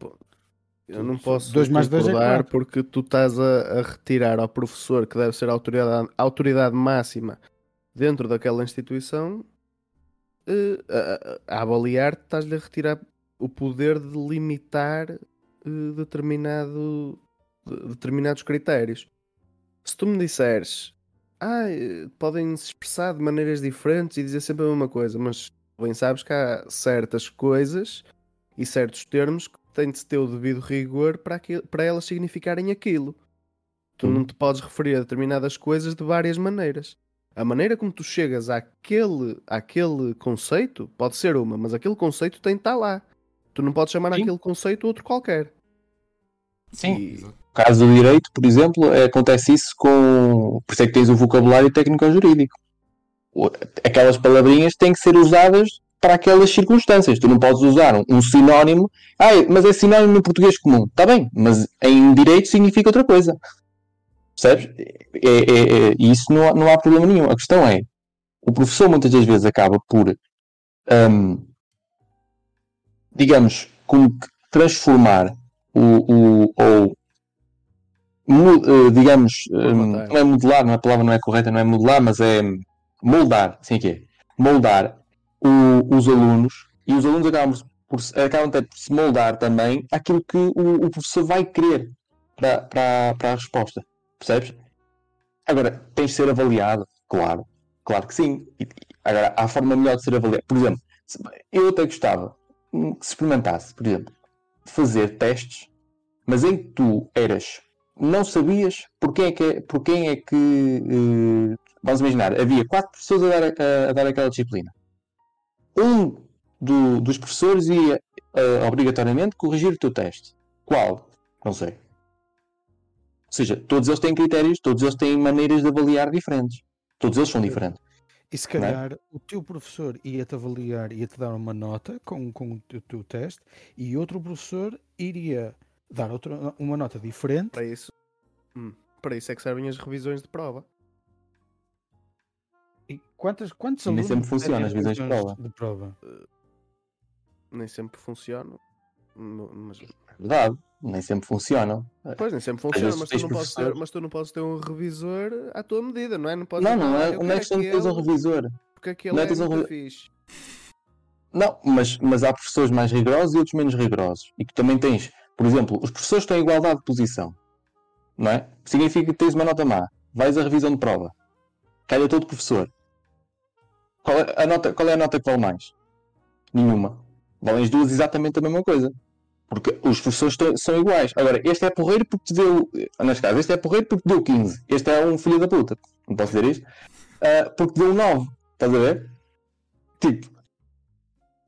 Eu não posso Dois mais dois é porque tu estás a, a retirar ao professor, que deve ser a autoridade, a autoridade máxima dentro daquela instituição, eh, a, a- a avaliar, estás-lhe a retirar o poder de limitar eh, determinado, de- determinados critérios. Se tu me disseres, ah, eh, podem se expressar de maneiras diferentes e dizer sempre a mesma coisa, mas bem sabes que há certas coisas e certos termos que têm de ter o devido rigor para, aquilo, para elas significarem aquilo. Tu não te podes referir a determinadas coisas de várias maneiras. A maneira como tu chegas àquele, àquele conceito pode ser uma, mas aquele conceito tem de estar lá. Tu não podes chamar Sim. aquele conceito outro qualquer. Sim. E-. No caso do direito, por exemplo, é, acontece isso com. Por isso é que tens o vocabulário técnico-jurídico. Aquelas palavrinhas têm que ser usadas para aquelas circunstâncias. Tu não podes usar um, um sinónimo. Ah, mas é sinónimo no português comum. Está bem, mas em direito significa outra coisa. Percebes? É, é- é- isso não há, não há problema nenhum. A questão é: o professor muitas das vezes acaba por, hum, digamos, como que transformar o, o, ou eh, digamos, Formatar. não é modelar, não é a palavra não é correta, não é modelar, mas é moldar, assim que é, moldar o- os alunos e os alunos acabam por, se- acabam até por se moldar também aquilo que o, o professor vai querer para, para, para a resposta, percebes? Agora, tens de ser avaliado, claro, claro que sim. E- agora, há forma melhor de ser avaliado. Por exemplo, eu até gostava que se experimentasse, por exemplo, fazer testes, mas em que tu eras, não sabias por quem é que, por quem é que eh, vamos imaginar, havia quatro professores a dar, a, a dar aquela disciplina. Um do- dos professores ia eh, obrigatoriamente corrigir o teu teste. Qual? Não sei. Ou seja, todos eles têm critérios, todos eles têm maneiras de avaliar diferentes. Todos eles são diferentes. E se é? calhar o teu professor ia-te avaliar, ia-te dar uma nota com, com o teu, teste e outro professor iria dar outra, uma nota diferente. Para isso, hum, para isso é que servem as revisões de prova. E quantas, quantos Nem alunos sempre funciona têm as de revisões prova. de prova? Nem sempre funcionam. Mas, É verdade. Nem sempre funcionam. pois, nem sempre Às funciona, vezes mas tu, tens não podes ter, professores- mas tu não podes ter um revisor à tua medida, não é? Não, podes Não, não "Ah, é, não é quero questão de teres um revisor. Porque aquele não é é um muito re- fixe. Não, mas, mas há professores mais rigorosos e outros menos rigorosos. E que também tens, por exemplo, os professores têm igualdade de posição. Não é? Significa que tens uma nota má. Vais à revisão de prova. Calha todo professor. Qual é a nota, qual é a nota que vale mais? Nenhuma. Valem as duas exatamente a mesma coisa. Porque os professores são iguais. Agora, este é porreiro porque te deu. Nas casas, este é porreiro porque te deu 15. Este é um filho da puta. Não posso dizer isto. Ah, porque te deu um 9. Estás a ver? Tipo,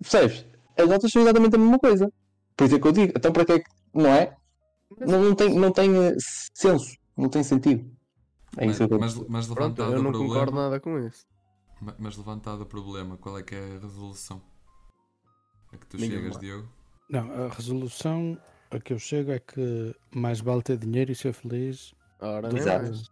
Percebes? As notas são exatamente a mesma coisa. Por isso é que eu digo, então para que é que. Não é? Não, não tem, não tem eh, senso. Não tem sentido. É Mas, isso que eu mas, mas Pronto, levantado eu o não concordo problema, nada com isso. ma- mas levantado o problema, qual é que é a resolução? A que tu Nenhuma. chegas, Diogo? Não, a resolução a que eu chego é que mais vale ter dinheiro e ser feliz. Ora, do nem que- Exato. mais.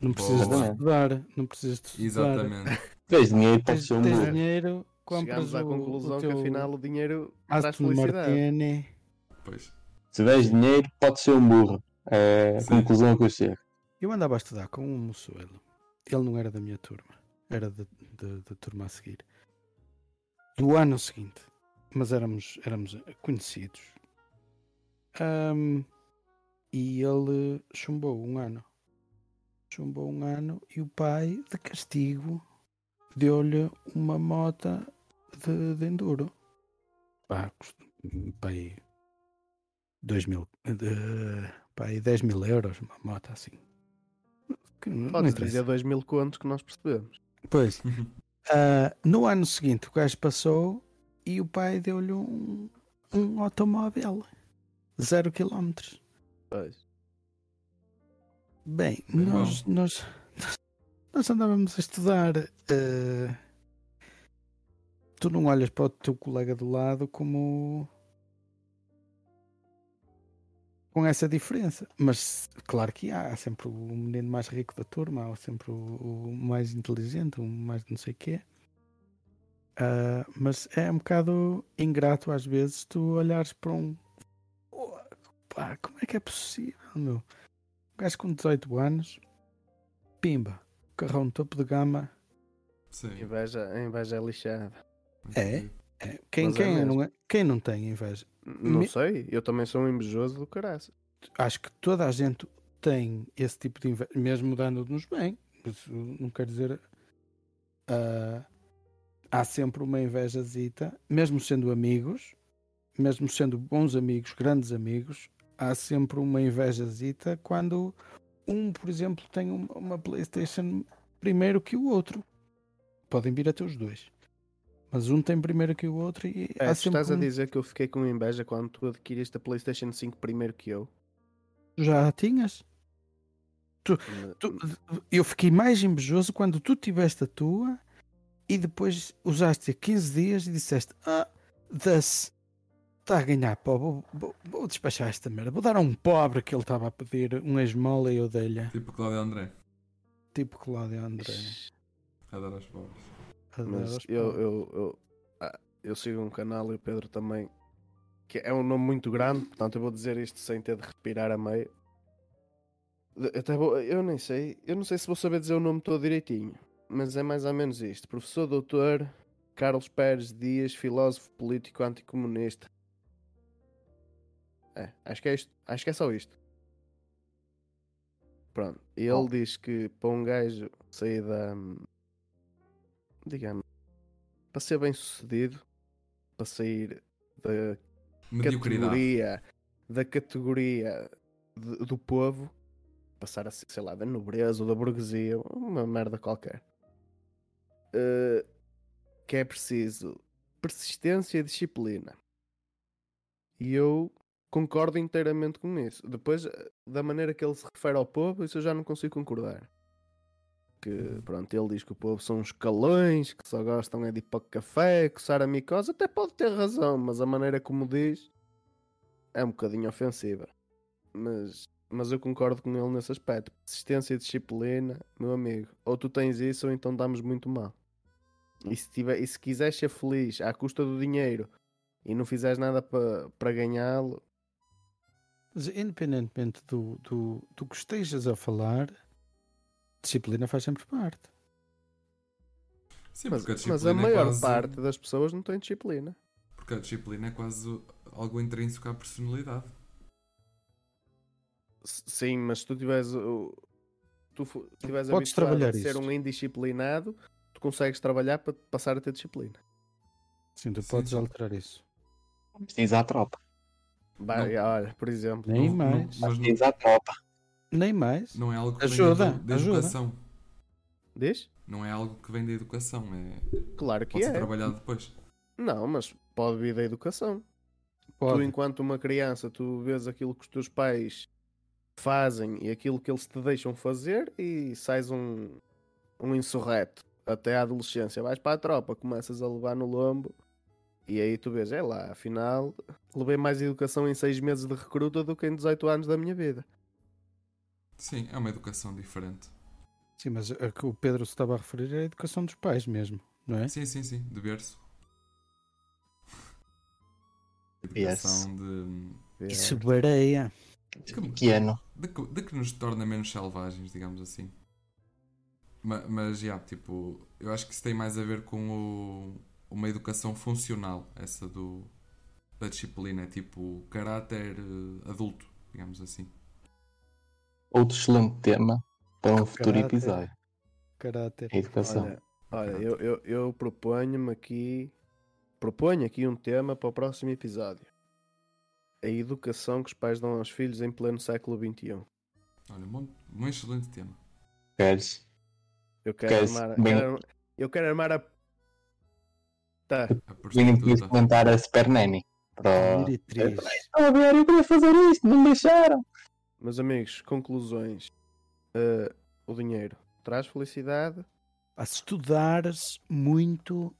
Não precisas de estudar. Não precisas de estudar. Exatamente. Tens dinheiro, pode Tens, ser um tens burro. dinheiro, compras Chegamos à conclusão o teu que afinal o dinheiro traz felicidade. Martini. Pois. Se tiveres dinheiro, pode ser um burro. É a conclusão que eu chego. Eu andava a estudar com um moçoelo. Ele não era da minha turma. Era da turma a seguir. Do ano seguinte. Mas éramos, éramos conhecidos. Ahm, e ele chumbou um ano. Chumbou um ano e o pai, de castigo, deu-lhe uma mota de, de enduro. Pá, pai, dois mil, de, pai, 10 mil euros, uma moto assim. Não- não Podes interessa. dizer 2 mil contos que nós percebemos. Pois. Ah, no ano seguinte, o gajo passou e o pai deu-lhe um, um automóvel. Zero quilómetros. Pois. Bem, Bem nós, nós, nós andávamos a estudar. eh, tu não olhas para o teu colega do lado como. com essa diferença. Mas, claro que há, há sempre o menino mais rico da turma, há sempre o, o mais inteligente, o mais não sei o quê. Ah, mas é um bocado ingrato às vezes tu olhares para um. pá, como é que é possível, meu? Um gajo com 18 anos, pimba, carrão topo de gama. Sim. Inveja, a inveja é lixada. É? É, quem, Mas é quem, mesmo. não é- quem não tem inveja? Não Me- sei, eu também sou um invejoso do caraças. Acho que toda a gente tem esse tipo de inveja, mesmo dando-nos bem. Isso não quer dizer. ah, há sempre uma invejazita, mesmo sendo amigos, mesmo sendo bons amigos, grandes amigos, há sempre uma invejazita quando um, por exemplo, tem um- uma PlayStation primeiro que o outro. Podem vir até os dois. Mas um tem primeiro que o outro e É, tu estás a um- dizer que eu fiquei com inveja quando tu adquiriste a PlayStation 5 primeiro que eu. já a tinhas. Tu- eu fiquei mais invejoso quando tu tiveste a tua e depois usaste a 15 dias e disseste: Ah, das está a ganhar pó, vou, vou- vou despachar esta merda, vou dar a um pobre que ele estava a pedir uma esmola e eu dei-lhe, Tipo Cláudio André. tipo Cláudio André. Adoro os pobres. a dar Mas aos eu, pobres. eu, eu, ah, eu sigo um canal e o Pedro também, que é um nome muito grande, portanto eu vou dizer isto sem ter de respirar a meio. De- Até vou, eu nem sei, eu não sei se vou saber dizer o nome todo direitinho, mas é mais ou menos isto. Professor Doutor Carlos Pérez Dias, filósofo político anticomunista. É, acho que é isto, acho que é só isto. Pronto, ele diz que para um gajo sair da digamos, para ser bem sucedido, para sair da categoria da categoria de- do povo, passar a ser, sei lá, da nobreza ou da burguesia, uma merda qualquer. Eh, que é preciso persistência e disciplina. E eu concordo inteiramente com isso. Depois, eh, da maneira que ele se refere ao povo, isso eu já não consigo concordar. Que, pronto, ele diz que o povo são uns calões, que só gostam é de ir para o café, coçar a micose. Até pode ter razão, mas a maneira como diz é um bocadinho ofensiva. Mas, mas eu concordo com ele nesse aspecto. Persistência e disciplina, meu amigo. Ou tu tens isso, ou então damos muito mal. E se, tiver, e se quiseres ser feliz à custa do dinheiro e não fizeres nada para para ganhá-lo, Mas independentemente do, do, do que estejas a falar, disciplina faz sempre parte. Sim, mas, a mas a é maior quase... parte das pessoas não tem disciplina. Porque a disciplina é quase algo intrínseco à personalidade. Sim, mas se tu tiveres o- tu tiveres Podes a ser um indisciplinado, tu consegues trabalhar para passar a ter disciplina. Sim, tu Sim, podes sim. alterar isso. Diz à tropa. Vai, olha, por exemplo, Nem Não- não- mais. mas não, Diz à tropa. Nem mais. não é algo que Ajuda, vem da, da ajuda. educação. diz? Não é algo que vem da educação. É... Claro que Pode ser é. trabalhado depois. Não, mas pode vir da educação. Tu, Pode. enquanto uma criança, tu vês aquilo que os teus pais fazem e aquilo que eles te deixam fazer e sais um, um insurreto até à adolescência. Vais para a tropa, começas a levar no lombo e aí tu vês, é lá, afinal, levei mais educação em seis meses de recruta do que em 18 anos da minha vida. Sim, é uma educação diferente. Sim, mas a que o Pedro se estava a referir é a educação dos pais mesmo, não é? Sim, sim, sim. De berço. Yes. Educação de, É. Isso varia. Que ano? de, que, de que nos torna menos selvagens, digamos assim. Ma- Mas, já, tipo, eu acho que isso tem mais a ver com o- uma educação funcional, essa do, da disciplina, é tipo caráter eh, adulto, digamos assim. Outro excelente tema para um futuro Caráter. episódio. Caráter. A educação. Olha, olha eu, eu, eu proponho-me aqui, proponho aqui um tema para o próximo episódio. A educação que os pais dão aos filhos em pleno século XXI. Olha, um, um excelente tema. Queres? Eu quero Queres armar, bem- quero- eu quero armar a. Tá. Vinha me prostituta. comentar a Super Nanny. A ver, eu queria fazer isto, não me deixaram. Meus amigos, conclusões. Uh, o dinheiro traz felicidade. Se estudares muito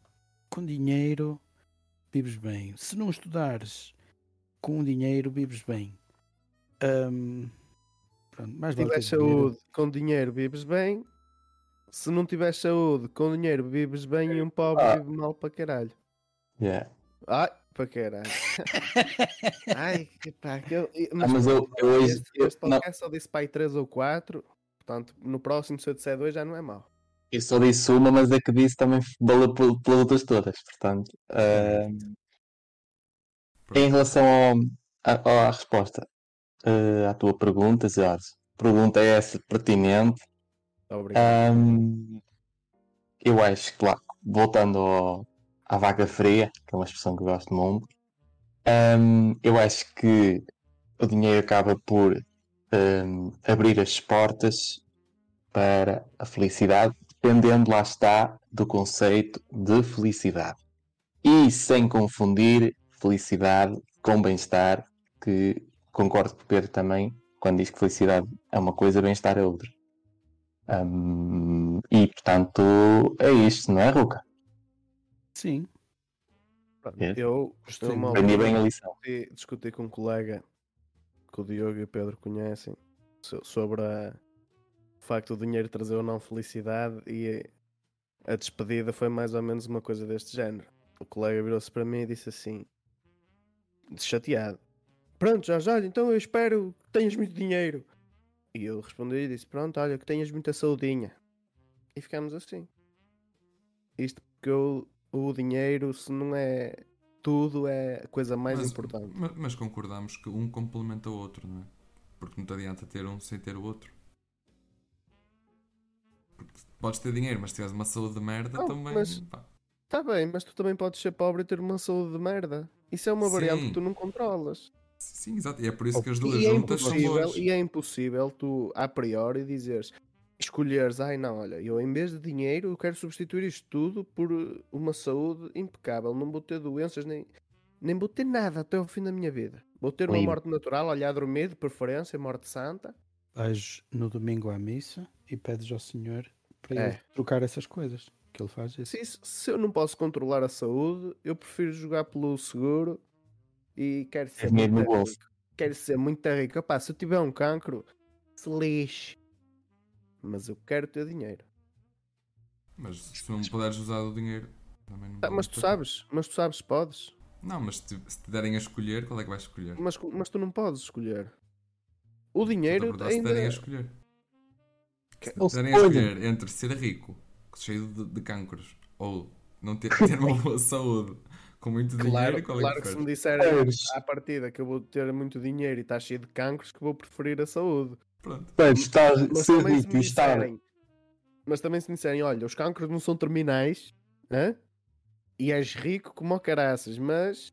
com dinheiro, vives bem. Se não estudares com dinheiro, vives bem. Ahm, pronto, mais vale tiveres dinheiro. saúde, com dinheiro vives bem. Se não tiveres saúde, com dinheiro vives bem e um pobre Ah. vive mal para caralho. Yeah. Ai, para caralho. Ai, que pá, que eu, Ah, mas eu- eu hoje- este, este eu- não. podcast só disse pai 3 ou 4. Portanto, no próximo, se eu disser 2, já não é mau. Eu só disse uma, mas a que disse também valeu pel- pelas outras todas. Portanto, ah, em relação ao- à, à resposta ah, à tua pergunta, Jorge, pergunta é essa pertinente. Obrigado. Ahm, eu acho que voltando ao- à vaca fria, que é uma expressão que eu gosto muito, ahm, eu acho que o dinheiro acaba por ahm, abrir as portas para a felicidade, dependendo, lá está, do conceito de felicidade. E sem confundir felicidade com bem-estar, que concordo com o Pedro também, quando diz que felicidade é uma coisa, bem-estar é outra. Hum, e portanto é isto, não é, Ruca? Sim. Pronto, é. Eu muito. Aprendi bem a lição. discuti, discuti com um colega que o Diogo e o Pedro conhecem so- sobre a- o facto do dinheiro trazer ou não felicidade e a despedida foi mais ou menos uma coisa deste género. O colega virou-se para mim e disse assim, chateado: Pronto, Jorge, olha, então eu espero que tenhas muito dinheiro. E eu respondi e disse: Pronto, olha, que tenhas muita saudinha. E ficámos assim. Isto porque eu- o dinheiro, se não é tudo, é a coisa mais mas, importante. ma- Mas, concordamos que um complementa o outro, não é? Porque não te adianta ter um sem ter o outro. Porque podes ter dinheiro, mas se tiveres uma saúde de merda Não, também. mas- pá. Tá bem, mas tu também podes ser pobre e ter uma saúde de merda. Isso é uma variável Sim. que tu não controlas. Sim, exato. E é por isso que as duas E é, juntas são impossível, boas. e é impossível tu, a priori, dizeres, escolheres, ai não, olha, eu em vez de dinheiro, eu quero substituir isto tudo por uh, uma saúde impecável. Não vou ter doenças, nem, nem vou ter nada até ao fim da minha vida. Vou ter uma Livre. morte natural, olha, a dormir, de preferência, morte santa. Vais no domingo à missa e pedes ao Senhor para É. ele trocar essas coisas. Que ele faz isso. Se, isso- se eu não posso controlar a saúde, eu prefiro jogar pelo seguro e quero ser muito no bolso. rico. Quero ser muito rico. Opá, se eu tiver um cancro, se lixe. Mas eu quero ter dinheiro. Mas se não puderes usar o dinheiro. Também não Tá, mas tu sabes, mas tu sabes, podes. Não, mas se te, se te derem a escolher, qual é que vais escolher? Mas, mas tu não podes escolher. O a dinheiro perguntar se te ainda. derem a escolher. Se Ou te derem a se escolher entre ser rico, cheio de, de cancros, ou não ter, ter uma boa saúde com muito Claro, dinheiro, qual é claro que que se me disserem à partida que eu vou ter muito dinheiro e está cheio de cancros, que vou preferir a saúde. Pronto. Mas estar Mas ser também, se rico me e estar. disserem, mas também se me disserem, olha, os cancros não são terminais, hã? e és rico como o caraças, mas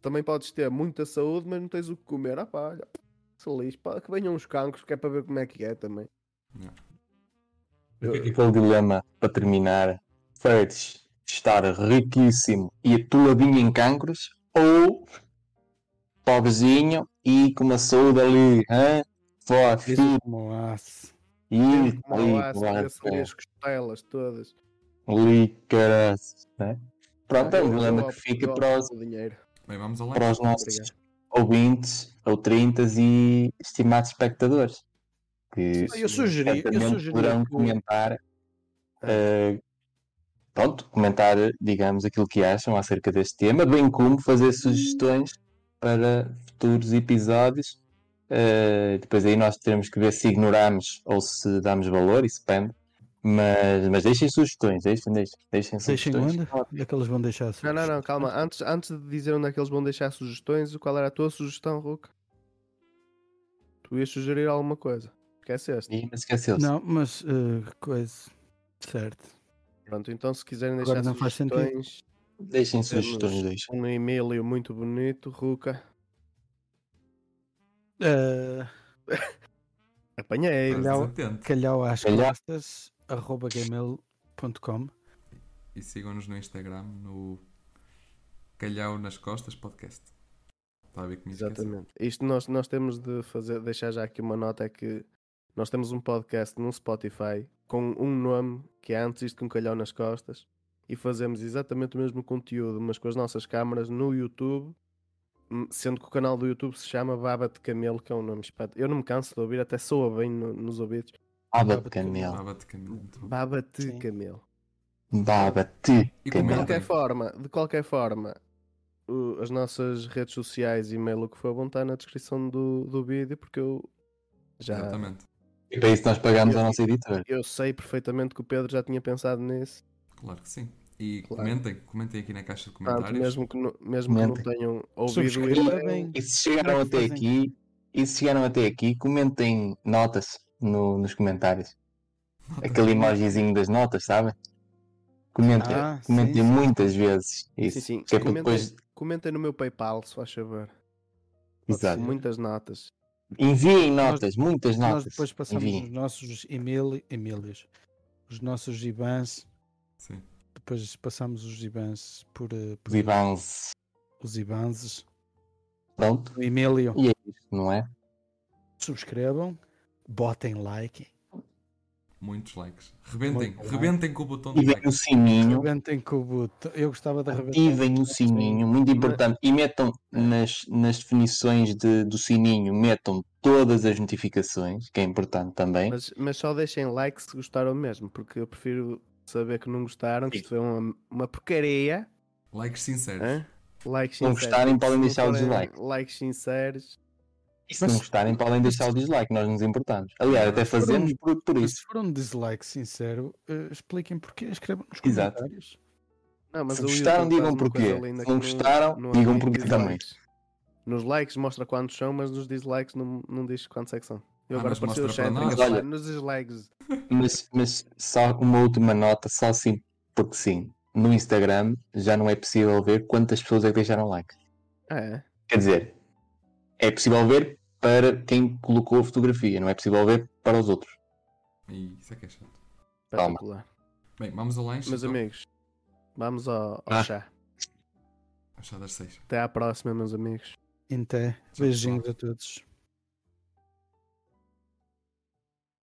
também podes ter muita saúde, mas não tens o que comer. Ah pá, olha, se lixe, pá, que venham os cancros, que é para ver como é que é também. Aquele dilema para terminar: preferes estar riquíssimo e atoladinho em cancros ou pobrezinho e com uma saúde ali, hã? Forte, Isso como o aço. e Como ali, costelas todas. ali, né? Pronto, é um dilema que fica para os. Bem, vamos ao para os nossos Obrigado. ouvintes, ou 30 e estimados espectadores. Que Eu sugeri, eu sugeri poderão que o- comentar, eh, pronto, comentar, digamos, aquilo que acham acerca deste tema, bem como fazer sugestões para futuros episódios. Eh, depois aí nós teremos que ver se ignoramos ou se damos valor, isso depende. Mas, mas deixem sugestões, deixem, deixem, deixem Deixem sugestões. onde? Onde é que eles vão deixar Não, não, não, calma. Antes, antes de dizer onde é que eles vão deixar sugestões, qual era a tua sugestão, Ruca? Tu ias sugerir alguma coisa. Esqueceste. Ih, mas esqueceu-se. Não, mas eh, coisa. Certo. Pronto, então se quiserem Agora deixar não faz sugestões, Deixem temos sugestões, deixem. um e-mail muito bonito, Ruca. Eh, Apanhei. Calhau- calhau às costas, arroba gmail.com. E sigam-nos no Instagram, no Calhau nas Costas Podcast. Está a ver comigo? Exatamente. Isto nós, nós temos de fazer, deixar já aqui uma nota é que nós temos um podcast no Spotify com um nome que é antes isto com calhau nas costas e fazemos exatamente o mesmo conteúdo, mas com as nossas câmaras no YouTube, hum, sendo que o canal do YouTube se chama Baba de Camelo, que é um nome espeto. Eu não me canso de ouvir, até soa bem no- nos ouvidos. Baba Baba de de camelo. Baba-te Camilo. muito bom. Baba de. Camelo. Baba de E De camelo. qualquer forma, de qualquer forma, o- as nossas redes sociais, e-mail, o que for bom, está na descrição do, do vídeo, porque eu já Exatamente. E para isso nós pagamos Eu- a nossa editora. eu sei perfeitamente que o Pedro já tinha pensado nisso. Claro que sim. E Claro. comentem, comentem aqui na caixa de comentários. mesmo que, não, mesmo que não tenham ouvido isto, E se chegaram até fazem? aqui, e se chegaram até aqui, comentem notas no- nos comentários. Aquele emojizinho das notas, sabem? Comentem, Ah, comentem sim. muitas vezes. Isso. sim, sim, Que é comentem, depois. comentem no meu PayPal, se faz favor. Exato. Muitas notas. Enviem notas, muitas Nós notas. depois passamos Enviem. os nossos e-mail, e-mails, os nossos IBANs, Sim. depois passamos os IBANs por, eh, por Os Ivans. os IBANs, Pronto. o Emílio. E é isto, não é? Subscrevam, botem like, Muitos likes. Rebentem, Muito rebentem com o botão de like. o sininho. rebentem com o botão. Eu gostava de arrebentar. Ativem o sininho, muito importante. E metam nas, nas definições de- do sininho, metam todas as notificações, que é importante também. Mas, mas só deixem like se gostaram mesmo, porque eu prefiro saber que não gostaram, que isto foi uma, uma porcaria. Likes sinceros. hã? Likes Se não sinceros. gostarem, podem deixar o dislike. Likes sinceros. E se não gostarem, podem deixar o dislike, nós nos importamos. Aliás, até fazemos por, por isso. se for um dislike sincero, eh, expliquem porquê, escrevam nos Exato. comentários. Não, mas Se gostaram, digam porquê. Se não gostaram, digam admite porquê também. Nos likes mostra quantos são, mas nos dislikes não, não diz quantos é que são. Eu Ah, agora apareceu o chat para Olha. nos dislikes. Mas, mas só uma última nota, só assim, porque sim. No Instagram já não é possível ver quantas pessoas é que deixaram like. Ah, é? Quer dizer, é possível ver para quem colocou a fotografia, não é possível ver para os outros. E isso é que é chato. Calma. Bem, vamos ao lanche. Meus então. amigos, vamos ao, ao Ah. chá. Ao chá das seis. Até à próxima, meus amigos. Até. Beijinhos a todos.